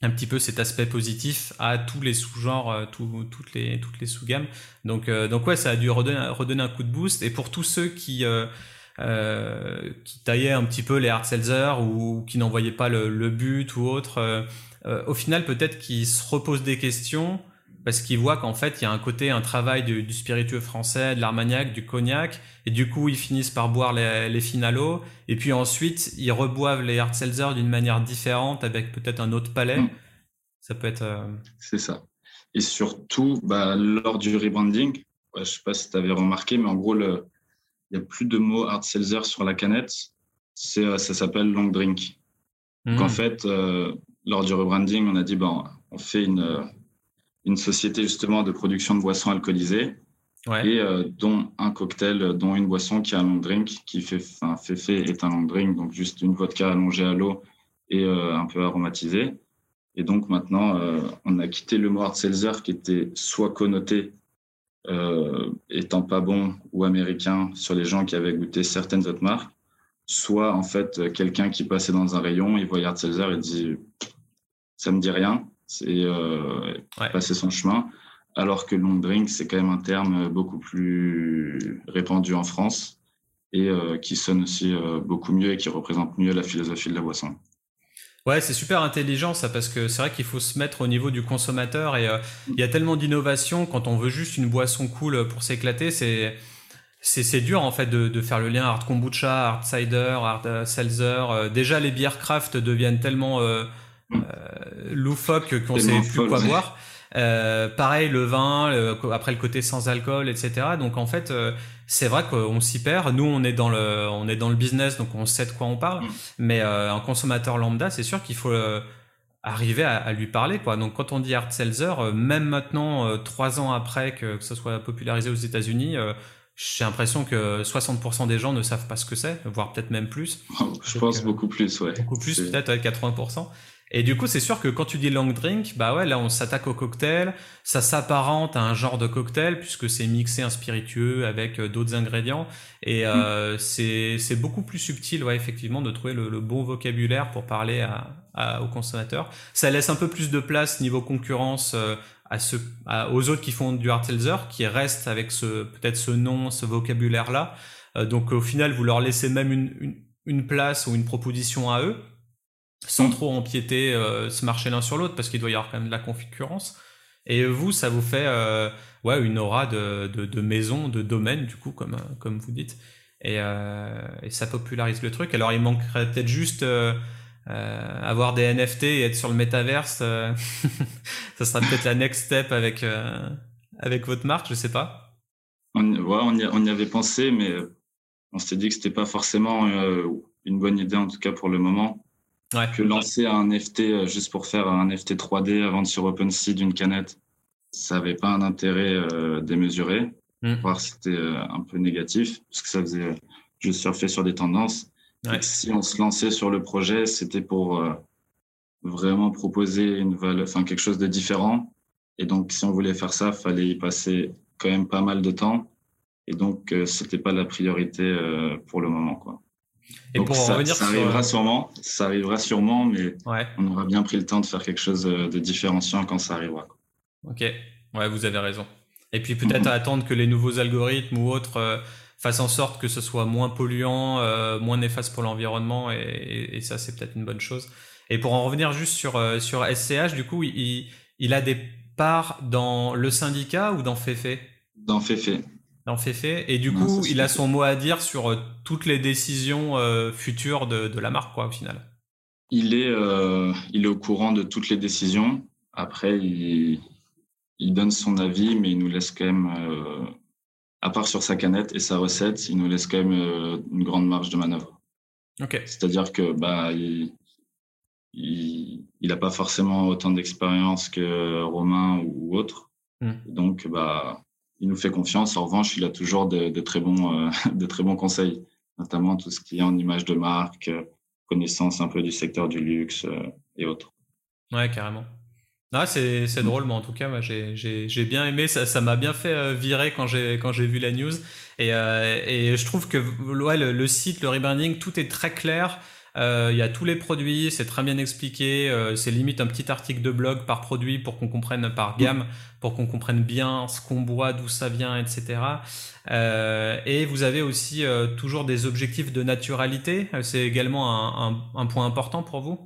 un petit peu cet aspect positif à tous les sous-genres, euh, toutes les, toutes les sous-gammes. Donc, euh, donc ouais, ça a dû redonner, redonner, un coup de boost. Et pour tous ceux qui, euh, euh qui taillaient un petit peu les hard seltzer ou, qui n'en voyaient pas le, le, but ou autre, au final, peut-être qu'ils se reposent des questions parce qu'ils voient qu'en fait, il y a un côté, un travail du, du spiritueux français, de l'armagnac, du cognac, et du coup, ils finissent par boire les, les finalos, et puis ensuite, ils reboivent les hard seltzer d'une manière différente, avec peut-être un autre palais. Mm. Ça peut être... Euh,
C'est ça. Et surtout, bah, lors du rebranding, je ne sais pas si tu avais remarqué, mais en gros, il n'y a plus de mots hard seltzer sur la canette, c'est, euh, ça s'appelle long drink. Donc en fait, euh, lors du rebranding, on a dit, bon, on fait une une société justement de production de boissons alcoolisées et euh, dont un cocktail, dont une boisson qui a un long drink, qui fait, enfin, fait fait est un long drink, donc juste une vodka allongée à l'eau et euh, un peu aromatisée. Et donc maintenant, euh, on a quitté le mot hard seltzer qui était soit connoté étant pas bon ou américain sur les gens qui avaient goûté certaines autres marques, soit en fait quelqu'un qui passait dans un rayon, il voyait hard seltzer et dit ça me dit rien c'est euh, passer son chemin. Alors que long drink, c'est quand même un terme beaucoup plus répandu en France et euh, qui sonne aussi euh, beaucoup mieux et qui représente mieux la philosophie de la boisson.
Ouais, c'est super intelligent ça parce que c'est vrai qu'il faut se mettre au niveau du consommateur et il y a tellement d'innovation quand on veut juste une boisson cool pour s'éclater, c'est c'est dur en fait de, de, faire le lien hard kombucha, hard cider, hard seltzer. déjà les bières craft deviennent tellement euh, loufoque qu'on sait plus quoi voir. pareil, le vin, après le côté sans alcool, etc. Donc en fait, c'est vrai qu'on s'y perd. Nous, on est dans le, on est dans le business, donc on sait de quoi on parle. Mm. Mais un consommateur lambda, c'est sûr qu'il faut arriver à, lui parler. Quoi. Donc quand on dit hard seltzer, même maintenant, trois ans après que, que, ça soit popularisé aux États-Unis, j'ai l'impression que 60% des gens ne savent pas ce que c'est, voire peut-être même plus.
Je pense beaucoup plus, ouais.
Beaucoup plus, peut-être avec 80%. Et du coup, c'est sûr que quand tu dis long drink, bah ouais, là on s'attaque au cocktail, ça s'apparente à un genre de cocktail puisque c'est mixé un spiritueux avec euh, d'autres ingrédients et euh, mm. c'est beaucoup plus subtil, ouais, effectivement, de trouver le, bon vocabulaire pour parler à, à, aux consommateurs. Ça laisse un peu plus de place niveau concurrence euh, à ce, aux autres qui font du hard seltzer, qui restent avec ce peut-être ce nom, ce vocabulaire-là. Euh, donc au final, vous leur laissez même une, une, place ou une proposition à eux, sans trop empiéter euh, se marcher l'un sur l'autre, parce qu'il doit y avoir quand même de la concurrence. Et vous, ça vous fait euh, ouais, une aura de, de, maison, de domaine, du coup, comme, comme vous dites. Et, ça popularise le truc. Alors il manquerait peut-être juste euh, avoir des NFT et être sur le métaverse, euh, ça sera peut-être la next step avec, euh, avec votre marque, je sais pas.
On, ouais, on, y, on y avait pensé, mais on s'était dit que c'était pas forcément une bonne idée, en tout cas pour le moment. Ouais. Que lancer un NFT juste pour faire un NFT 3D à vendre sur OpenSea d'une canette, ça n'avait pas un intérêt démesuré. Mm. Voire c'était un peu négatif, parce que ça faisait juste surfer sur des tendances. Si on se lançait sur le projet, c'était pour euh, vraiment proposer une valeur, enfin quelque chose de différent. Et donc, si on voulait faire ça, fallait y passer quand même pas mal de temps. Et donc, euh, c'était pas la priorité euh, pour le moment, quoi. Et pour ça, revenir ça arrivera sûrement, ça arrivera sûrement, mais on aura bien pris le temps de faire quelque chose de différenciant quand ça arrivera.
Ok, ouais, vous avez raison. Et puis peut-être mm-hmm. attendre que les nouveaux algorithmes ou autres fasse en sorte que ce soit moins polluant, euh, moins néfaste pour l'environnement, et, ça c'est peut-être une bonne chose. Et pour en revenir juste sur, euh, sur SCH, du coup, il, il, a des parts dans le syndicat ou dans Fefe?
Dans Fefe.
Dans Fefe. Et du coup, il a son mot à dire sur euh, toutes les décisions futures de, de, la marque, quoi, au final.
Il est, il est au courant de toutes les décisions. Après, il, il donne son avis, mais il nous laisse quand même à part sur sa canette et sa recette, il nous laisse quand même euh, une grande marge de manœuvre.
Ok.
C'est-à-dire que bah, il n'a pas forcément autant d'expérience que Romain ou autre. Hmm. Donc, bah, il nous fait confiance. En revanche, il a toujours de, très, bons, euh, de très bons conseils, notamment tout ce qui est en image de marque, connaissance un peu du secteur du luxe euh, et autres.
Ouais, carrément. Ah, c'est drôle, mais en tout cas, j'ai bien aimé. Ça m'a bien fait euh, virer quand j'ai vu la news. Et, euh, et, je trouve que ouais, le, site, le rebranding, tout est très clair. Euh, il y a tous les produits, c'est très bien expliqué. c'est limite un petit article de blog par produit pour qu'on comprenne par gamme, pour qu'on comprenne bien ce qu'on boit, d'où ça vient, etc. et vous avez aussi toujours des objectifs de naturalité. C'est également un, point important pour vous?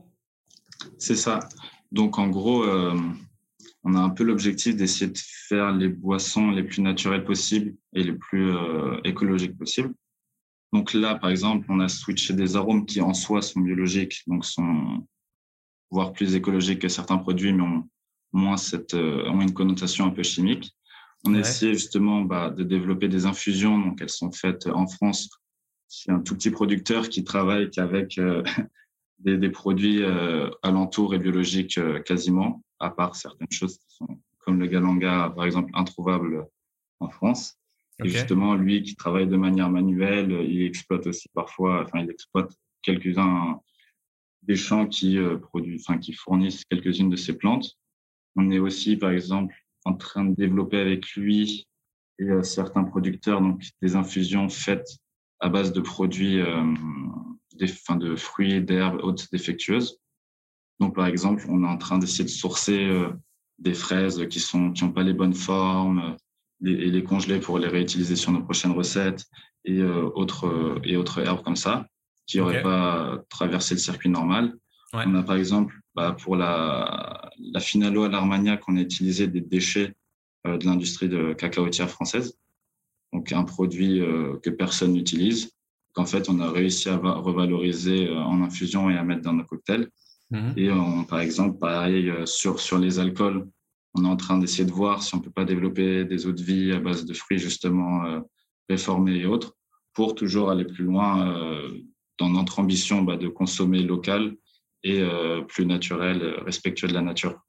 C'est ça. Donc, en gros, euh, on a un peu l'objectif d'essayer de faire les boissons les plus naturelles possibles et les plus euh, écologiques possibles. Donc là, par exemple, on a switché des arômes qui en soi sont biologiques, donc sont voire plus écologiques que certains produits, mais ont moins cette euh, ont une connotation un peu chimique. On a essayé justement bah, de développer des infusions, donc elles sont faites en France. C'est un tout petit producteur qui travaille qu'avec des, produits euh, alentours et biologiques euh, quasiment, à part certaines choses qui sont comme le galanga, par exemple, introuvable en France. Et justement, lui qui travaille de manière manuelle, il exploite aussi parfois, enfin, il exploite quelques-uns des champs qui euh, produisent, enfin, qui fournissent quelques-unes de ces plantes. On est aussi, par exemple, en train de développer avec lui et certains producteurs donc des infusions faites à base de produits de fruits, d'herbes hautes défectueuses. Donc, par exemple, on est en train d'essayer de sourcer euh, des fraises qui sont qui n'ont pas les bonnes formes euh, et les congeler pour les réutiliser sur nos prochaines recettes et euh, autres et autres herbes comme ça qui n'auraient pas traversé le circuit normal. On a par exemple bah, pour la, la Finalo à l'Armagnac, on a utilisé des déchets de l'industrie de cacaotière française, donc un produit que personne n'utilise qu'en fait, on a réussi à revaloriser euh, en infusion et à mettre dans nos cocktails. Mhm. Et on, par exemple, pareil, euh, sur, sur les alcools, on est en train d'essayer de voir si on peut pas développer des eaux de vie à base de fruits justement euh, réformés et autres pour toujours aller plus loin euh, dans notre ambition bah, de consommer local et euh, plus naturel, respectueux de la nature.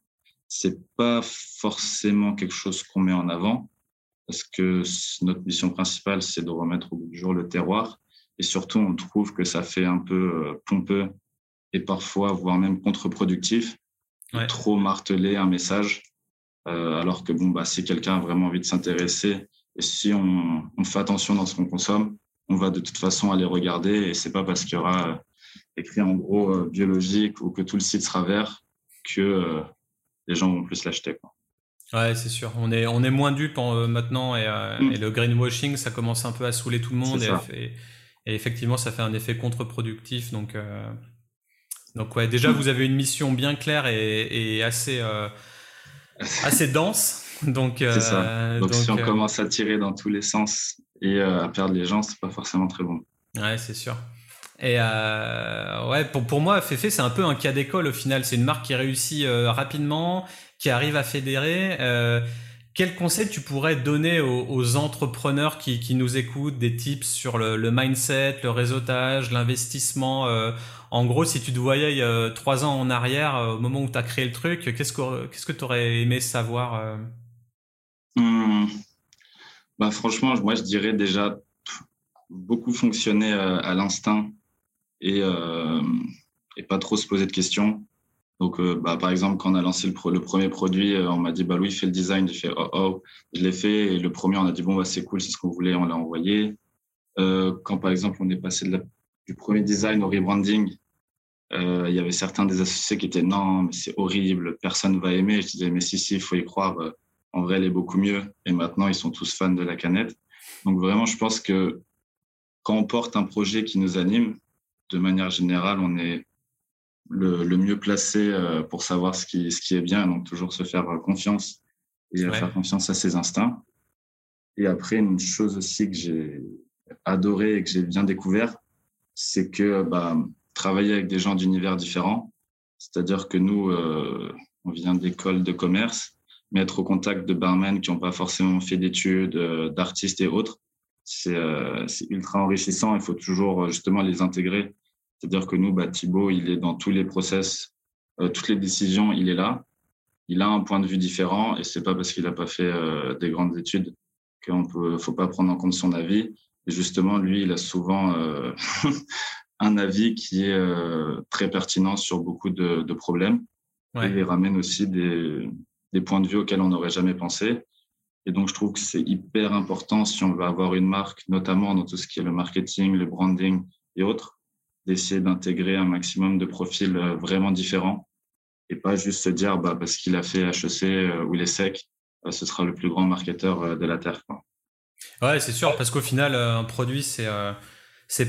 C'est pas forcément quelque chose qu'on met en avant parce que notre mission principale, c'est de remettre au bout du jour le terroir. Et surtout, on trouve que ça fait un peu pompeux et parfois, voire même contre-productif, trop marteler un message alors que bon, bah, si quelqu'un a vraiment envie de s'intéresser et si on, fait attention dans ce qu'on consomme, on va de toute façon aller regarder et c'est pas parce qu'il y aura euh, écrit en gros euh, biologique ou que tout le site sera vert que les gens vont plus l'acheter.
Ouais, c'est sûr. On est, on est moins dupe maintenant et, mm. et, le greenwashing, ça commence un peu à saouler tout le monde et, et, effectivement, ça fait un effet contre-productif. Donc, donc ouais, déjà, mm. vous avez une mission bien claire et, assez, assez dense. Donc,
euh, donc, si on euh, commence à tirer dans tous les sens et euh, à perdre les gens, c'est pas forcément très bon.
Ouais, c'est sûr. Et ouais, pour, pour moi, Fefe, c'est un peu un cas d'école au final. C'est une marque qui réussit rapidement, qui arrive à fédérer. Quel conseil tu pourrais donner aux, entrepreneurs qui, nous écoutent, des tips sur le, mindset, le réseautage, l'investissement en gros, si tu te voyais euh, trois ans en arrière, euh, au moment où tu as créé le truc, qu'est-ce que tu aurais aimé savoir euh?
hmm. bah, Franchement, moi, je dirais déjà beaucoup fonctionner à l'instinct et, pas trop se poser de questions. Donc, bah, par exemple, quand on a lancé le, premier produit, on m'a dit, bah, Louis, fais le design. J'ai fait, oh, oh, je l'ai fait. Et le premier, on a dit, bon, bah, c'est cool, c'est ce qu'on voulait, on l'a envoyé. quand, par exemple, on est passé du premier design au rebranding, euh, il y avait certains des associés qui étaient non, mais c'est horrible, personne ne va aimer. Je disais, mais si, si, il faut y croire. Euh, en vrai, elle est beaucoup mieux. Et maintenant, ils sont tous fans de la canette. Donc vraiment, je pense que quand on porte un projet qui nous anime, de manière générale, on est le, mieux placé euh, pour savoir ce qui, ce qui est bien. Donc toujours se faire confiance et faire confiance à ses instincts. Et après, une chose aussi que j'ai adoré et que j'ai bien découvert, c'est que bah, travailler avec des gens d'univers différents, c'est-à-dire que nous, euh, on vient d'écoles de commerce, mais être au contact de barmen qui n'ont pas forcément fait d'études, euh, d'artistes et autres, euh, c'est ultra enrichissant. Il faut toujours justement les intégrer. C'est-à-dire que nous, bah, Thibaut, il est dans tous les process, toutes les décisions, il est là. Il a un point de vue différent et c'est pas parce qu'il n'a pas fait des grandes études qu'il ne faut pas prendre en compte son avis justement, lui, il a souvent euh, un avis qui est euh, très pertinent sur beaucoup de, problèmes. il ramène aussi des, points de vue auxquels on n'aurait jamais pensé. Et donc, je trouve que c'est hyper important si on veut avoir une marque, notamment dans tout ce qui est le marketing, le branding et autres, d'essayer d'intégrer un maximum de profils euh, vraiment différents et pas juste se dire bah, parce qu'il a fait HEC ou les SEC, ce sera le plus grand marketeur de la Terre.
Ouais, c'est sûr, parce qu'au final, euh, un produit, c'est euh,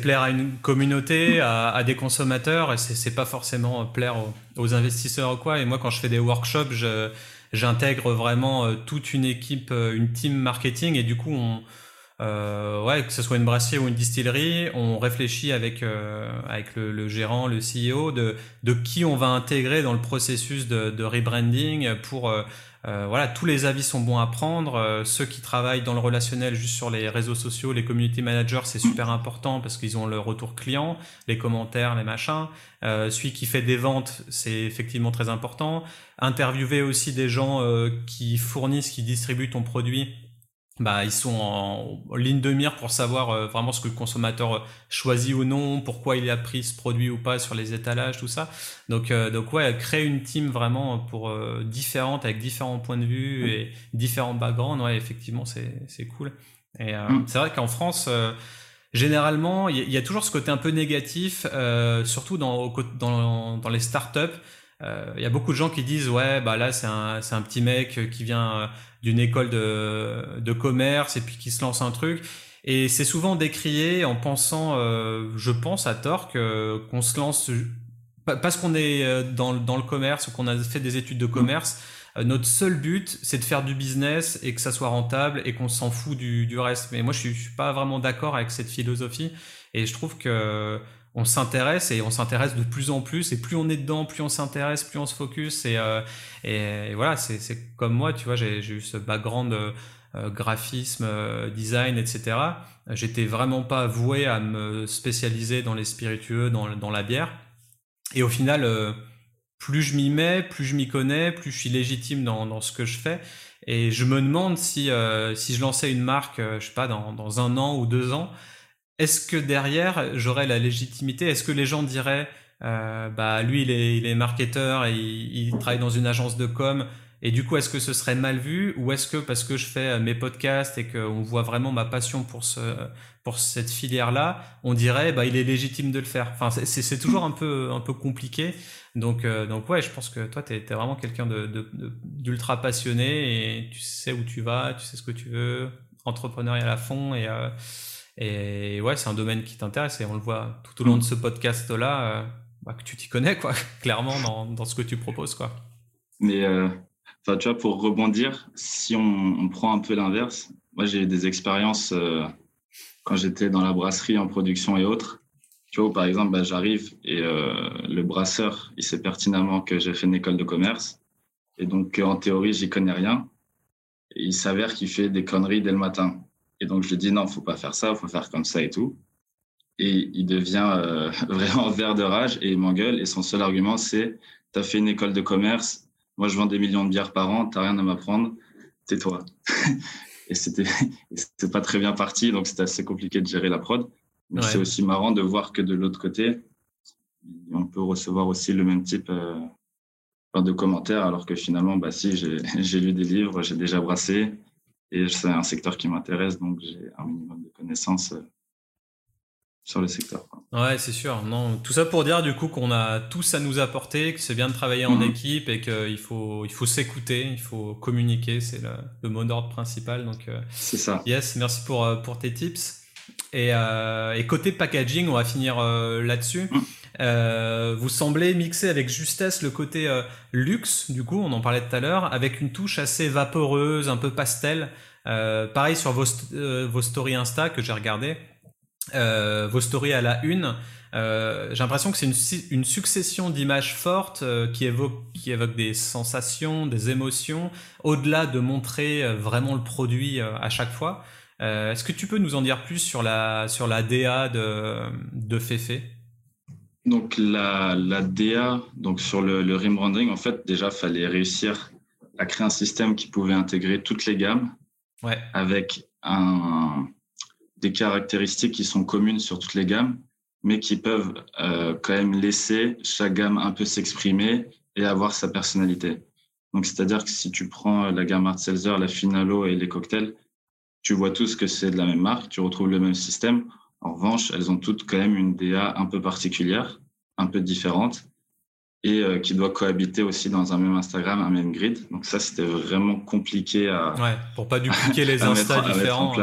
plaire à une communauté, à, des consommateurs, et c'est pas forcément plaire aux, investisseurs ou quoi. Et moi, quand je fais des workshops, j'intègre vraiment euh, toute une équipe, une team marketing, et du coup, on, ouais, que ce soit une brasserie ou une distillerie, on réfléchit avec avec le, gérant, le CEO, de de qui on va intégrer dans le processus de, de rebranding pour euh, voilà, tous les avis sont bons à prendre. Euh, ceux qui travaillent dans le relationnel juste sur les réseaux sociaux, les community managers, c'est super important parce qu'ils ont le retour client, les commentaires, les machins. Euh, celui qui fait des ventes, c'est effectivement très important. Interviewer aussi des gens qui fournissent, qui distribuent ton produit bah, ils sont en ligne de mire pour savoir euh, vraiment ce que le consommateur euh, choisit ou non, pourquoi il a pris ce produit ou pas sur les étalages, tout ça. Donc, euh, donc ouais, créer une team vraiment pour différente avec différents points de vue et différents backgrounds, ouais, effectivement, c'est c'est cool. Et mm. c'est vrai qu'en France, généralement, il y, y, a toujours ce côté un peu négatif, surtout dans dans dans les startups. Il y a beaucoup de gens qui disent ouais, bah là c'est un c'est un petit mec qui vient d'une école de, de commerce et puis qui se lance un truc. Et c'est souvent décrié en pensant, euh, je pense à tort, qu'on se lance parce qu'on est euh, dans, dans le commerce ou qu'on a fait des études de mmh. commerce. Euh, notre seul but, c'est de faire du business et que ça soit rentable et qu'on s'en fout du, du, reste. Mais moi, je suis, suis pas vraiment d'accord avec cette philosophie et je trouve que on s'intéresse et on s'intéresse de plus en plus et plus on est dedans, plus on s'intéresse, plus on se focus et, euh, voilà, c'est comme moi, tu vois, j'ai eu ce background euh, graphisme, euh, design, etc. J'étais vraiment pas voué à me spécialiser dans les spiritueux, dans, la bière. Et au final, plus je m'y mets, plus je m'y connais, plus je suis légitime dans, ce que je fais. Et je me demande si, si je lançais une marque, je sais pas, dans un an ou deux ans, est-ce que derrière, j'aurais la légitimité? Est-ce que les gens diraient, euh, bah lui, il est, il est marketeur et il, travaille dans une agence de com, et du coup, est-ce que ce serait mal vu ou est-ce que parce que je fais mes podcasts et qu'on voit vraiment ma passion pour ce pour cette filière-là, on dirait bah il est légitime de le faire? Enfin, c'est toujours un peu un peu compliqué. Donc euh, donc ouais, je pense que toi tu es, vraiment quelqu'un de d'ultra passionné et tu sais où tu vas, tu sais ce que tu veux, entrepreneurial à fond et euh, et ouais, c'est un domaine qui t'intéresse et on le voit tout au long de ce podcast-là, euh, bah, que tu t'y connais, quoi, clairement, dans, dans, ce que tu proposes, quoi.
Mais, euh, tu vois, pour rebondir, si on, prend un peu l'inverse, moi, j'ai eu des expériences euh, quand j'étais dans la brasserie en production et autres. Tu vois, par exemple, bah, j'arrive et le brasseur, il sait pertinemment que j'ai fait une école de commerce. Et donc, en théorie, j'y connais rien. Il s'avère qu'il fait des conneries dès le matin. Et donc, je lui dis non, faut pas faire ça, faut faire comme ça et tout. Et il devient euh, vraiment vert de rage et il m'engueule. Et son seul argument, c'est tu as fait une école de commerce, moi je vends des millions de bières par an, tu rien à m'apprendre, tais-toi. et c'était pas très bien parti, donc c'était assez compliqué de gérer la prod. Mais c'est aussi marrant de voir que de l'autre côté, on peut recevoir aussi le même type euh, de commentaires, alors que finalement, bah si, j'ai lu des livres, j'ai déjà brassé, et c'est un secteur qui m'intéresse, donc j'ai un minimum de connaissances euh, sur le secteur.
Ouais, c'est sûr. Non, tout ça pour dire du coup qu'on a tous à nous apporter, que c'est bien de travailler en mhm. équipe et qu'il faut, il faut s'écouter, il faut communiquer, c'est le, mot d'ordre principal. Donc,
euh, c'est ça.
Yes, merci pour, euh, pour tes tips. Et, et côté packaging, on va finir là-dessus. Mhm. Euh, vous semblez mixer avec justesse le côté euh, luxe, du coup, on en parlait tout à l'heure, avec une touche assez vaporeuse, un peu pastel. Euh, pareil sur vos, vos stories Insta que j'ai regardé, vos stories à la une. j'ai l'impression que c'est une, une, succession d'images fortes qui, évoquent, qui évoquent des sensations, des émotions, au-delà de montrer vraiment le produit à chaque fois. Est-ce que tu peux nous en dire plus sur la, sur la DA de, de Fefe?
Donc la, la DA, donc sur le, le rebranding, en fait, déjà, fallait réussir à créer un système qui pouvait intégrer toutes les gammes
ouais.
avec un, des caractéristiques qui sont communes sur toutes les gammes, mais qui peuvent euh, quand même laisser chaque gamme un peu s'exprimer et avoir sa personnalité. Donc, c'est-à-dire que si tu prends la gamme Art Seltzer, la Finalo et les cocktails, tu vois tous que c'est de la même marque, tu retrouves le même système. En revanche, elles ont toutes quand même une DA un peu particulière, un peu différente, et euh, qui doit cohabiter aussi dans un même Instagram, un même grid. Donc ça, c'était vraiment compliqué à...
Ouais, pour pas dupliquer les Insta différents.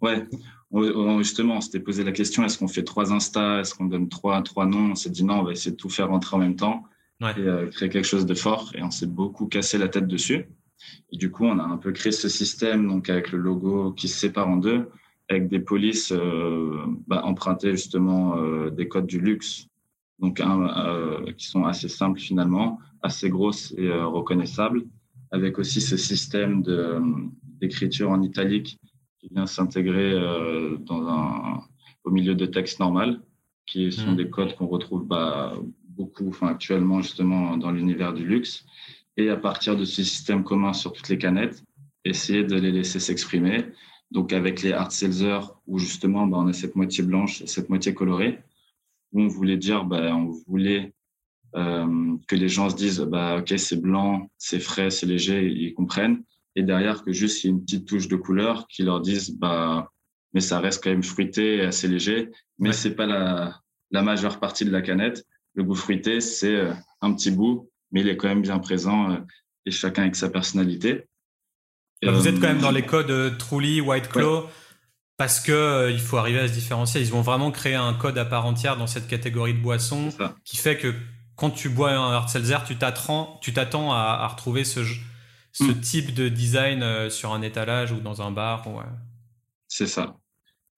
Ouais. ouais. justement, on s'était posé la question, est-ce qu'on fait trois Insta, est-ce qu'on donne trois, trois noms? On s'est dit non, on va essayer de tout faire rentrer en même temps et euh, créer quelque chose de fort. Et on s'est beaucoup cassé la tête dessus. Et du coup, on a un peu créé ce système donc avec le logo qui se sépare en deux avec des polices euh, bah, empruntées justement euh, des codes du luxe, donc euh, qui sont assez simples finalement, assez grosses et reconnaissables, avec aussi ce système de d'écriture en italique qui vient s'intégrer dans un au milieu de texte normal, qui sont mmh. des codes qu'on retrouve bah, beaucoup, enfin actuellement justement dans l'univers du luxe, et à partir de ce système commun sur toutes les canettes, essayer de les laisser s'exprimer donc avec les hard seltzer, où justement bah, on a cette moitié blanche et cette moitié colorée, où on voulait dire, bah, on voulait euh, que les gens se disent, bah, ok, c'est blanc, c'est frais, c'est léger, ils comprennent. Et derrière, que juste il y ait une petite touche de couleur qui leur dise, bah, mais ça reste quand même fruité et assez léger, mais c'est pas la, la majeure partie de la canette. Le goût fruité, c'est euh, un petit bout, mais il est quand même bien présent euh, et chacun avec sa personnalité.
Bah, vous êtes quand même dans les codes euh, Truly, White Claw. Parce que euh, il faut arriver à se différencier. Ils vont vraiment créer un code à part entière dans cette catégorie de boissons qui fait que quand tu bois un hard seltzer, tu t'attends, tu t'attends à, retrouver ce, ce mm. type de design euh, sur un étalage ou dans un bar.
C'est ça.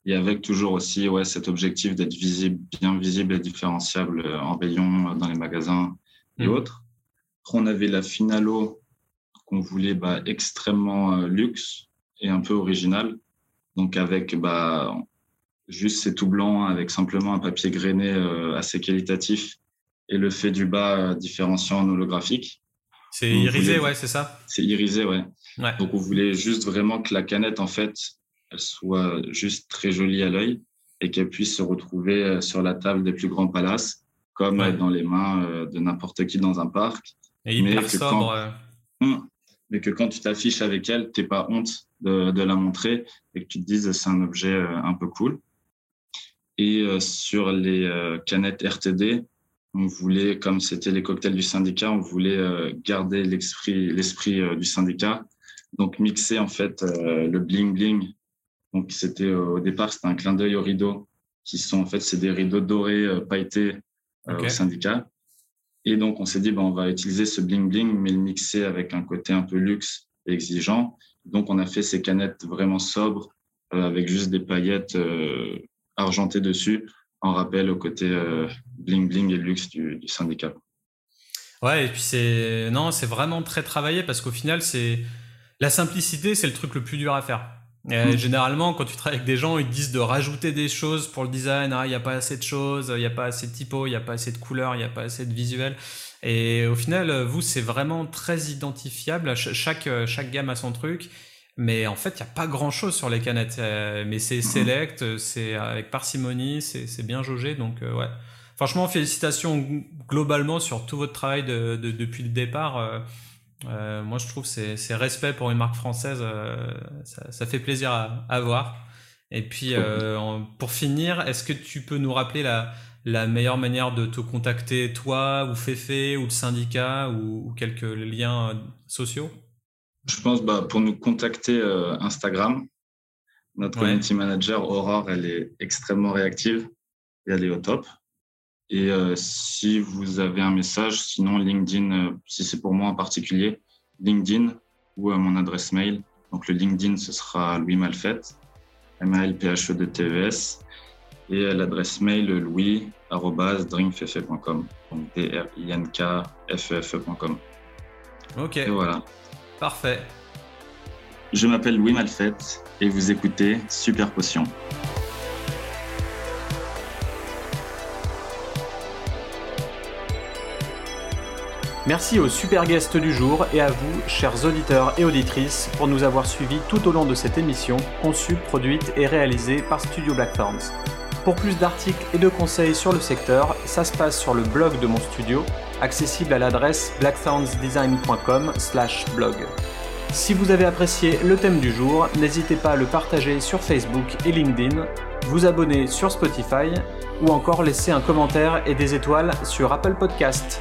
et avec toujours aussi ouais, cet objectif d'être visible, bien visible et différenciable en rayon dans les magasins et mmh. autres. Après, on avait la Finalo qu'on voulait bah, extrêmement luxe et un peu original. Donc avec bah, juste c'est tout blanc avec simplement un papier grainé assez qualitatif et le fait du bas euh, différenciant en holographique.
C'est irisé, ouais, c'est ça?
C'est irisé, ouais. Donc on voulait juste vraiment que la canette, en fait, elle soit juste très jolie à l'œil et qu'elle puisse se retrouver euh, sur la table des plus grands palaces, comme dans les mains euh, de n'importe qui dans un parc.
Et hyper mais sobre.
Hum, mais que quand tu t'affiches avec elle, tu n'es pas honte de, de, la montrer et que tu te dises c'est un objet un peu cool. Et sur les canettes RTD, on voulait, comme c'était les cocktails du syndicat, on voulait euh, garder l'esprit, l'esprit euh, du syndicat. Donc mixer en fait euh, le bling bling. Donc c'était au départ c'était un clin d'œil aux rideaux qui sont en fait c'est des rideaux dorés pailletés au syndicat. Et donc on s'est dit ben, on va utiliser ce bling bling mais le mixer avec un côté un peu luxe et exigeant. Donc on a fait ces canettes vraiment sobres avec juste des paillettes argentées dessus en rappel au côté euh, bling bling et luxe du, syndicat.
Ouais, et puis c'est non, c'est vraiment très travaillé parce qu'au final, c'est la simplicité, c'est le truc le plus dur à faire. Hmm. Généralement, quand tu travailles avec des gens, ils te disent de rajouter des choses pour le design. Ah, il n'y a pas assez de choses, il n'y a pas assez de typo, il n'y a pas assez de couleurs, il n'y a pas assez de visuel. Et au final, vous, c'est vraiment très identifiable. Chaque, chaque gamme a son truc. Mais en fait, il n'y a pas grand chose sur les canettes. Euh, mais c'est mhm. select, c'est avec parcimonie, c'est bien jaugé. Donc, euh, ouais. Franchement, félicitations globalement sur tout votre travail de, depuis le départ. Euh, moi, je trouve c'est c'est respect pour une marque française. Ça, ça, fait plaisir à, à, voir. Et puis, pour finir, est-ce que tu peux nous rappeler la, la meilleure manière de te contacter, toi, ou Féfé, ou le syndicat, ou, ou quelques liens sociaux?
Je pense bah, pour nous contacter euh, Instagram, notre community manager Aurore, elle est extrêmement réactive et elle est au top. Et euh, si vous avez un message, sinon LinkedIn, euh, si c'est pour moi en particulier, LinkedIn ou mon adresse mail. Donc le LinkedIn, ce sera Louis Malfait, m a l p h e de t e s et l'adresse mail louis@dreamfefe.com. Donc d r i n k f e e.com.
Ok.
Et voilà.
Parfait.
Je m'appelle Louis Malfette et vous écoutez Super Potion.
Merci aux super guests du jour et à vous, chers auditeurs et auditrices, pour nous avoir suivis tout au long de cette émission, conçue, produite et réalisée par Studio Blackthorns. Pour plus d'articles et de conseils sur le secteur, ça se passe sur le blog de mon studio accessible à l'adresse blacksoundsdesign.com/blog. Si vous avez apprécié le thème du jour, n'hésitez pas à le partager sur Facebook et LinkedIn, vous abonner sur Spotify ou encore laisser un commentaire et des étoiles sur Apple Podcast.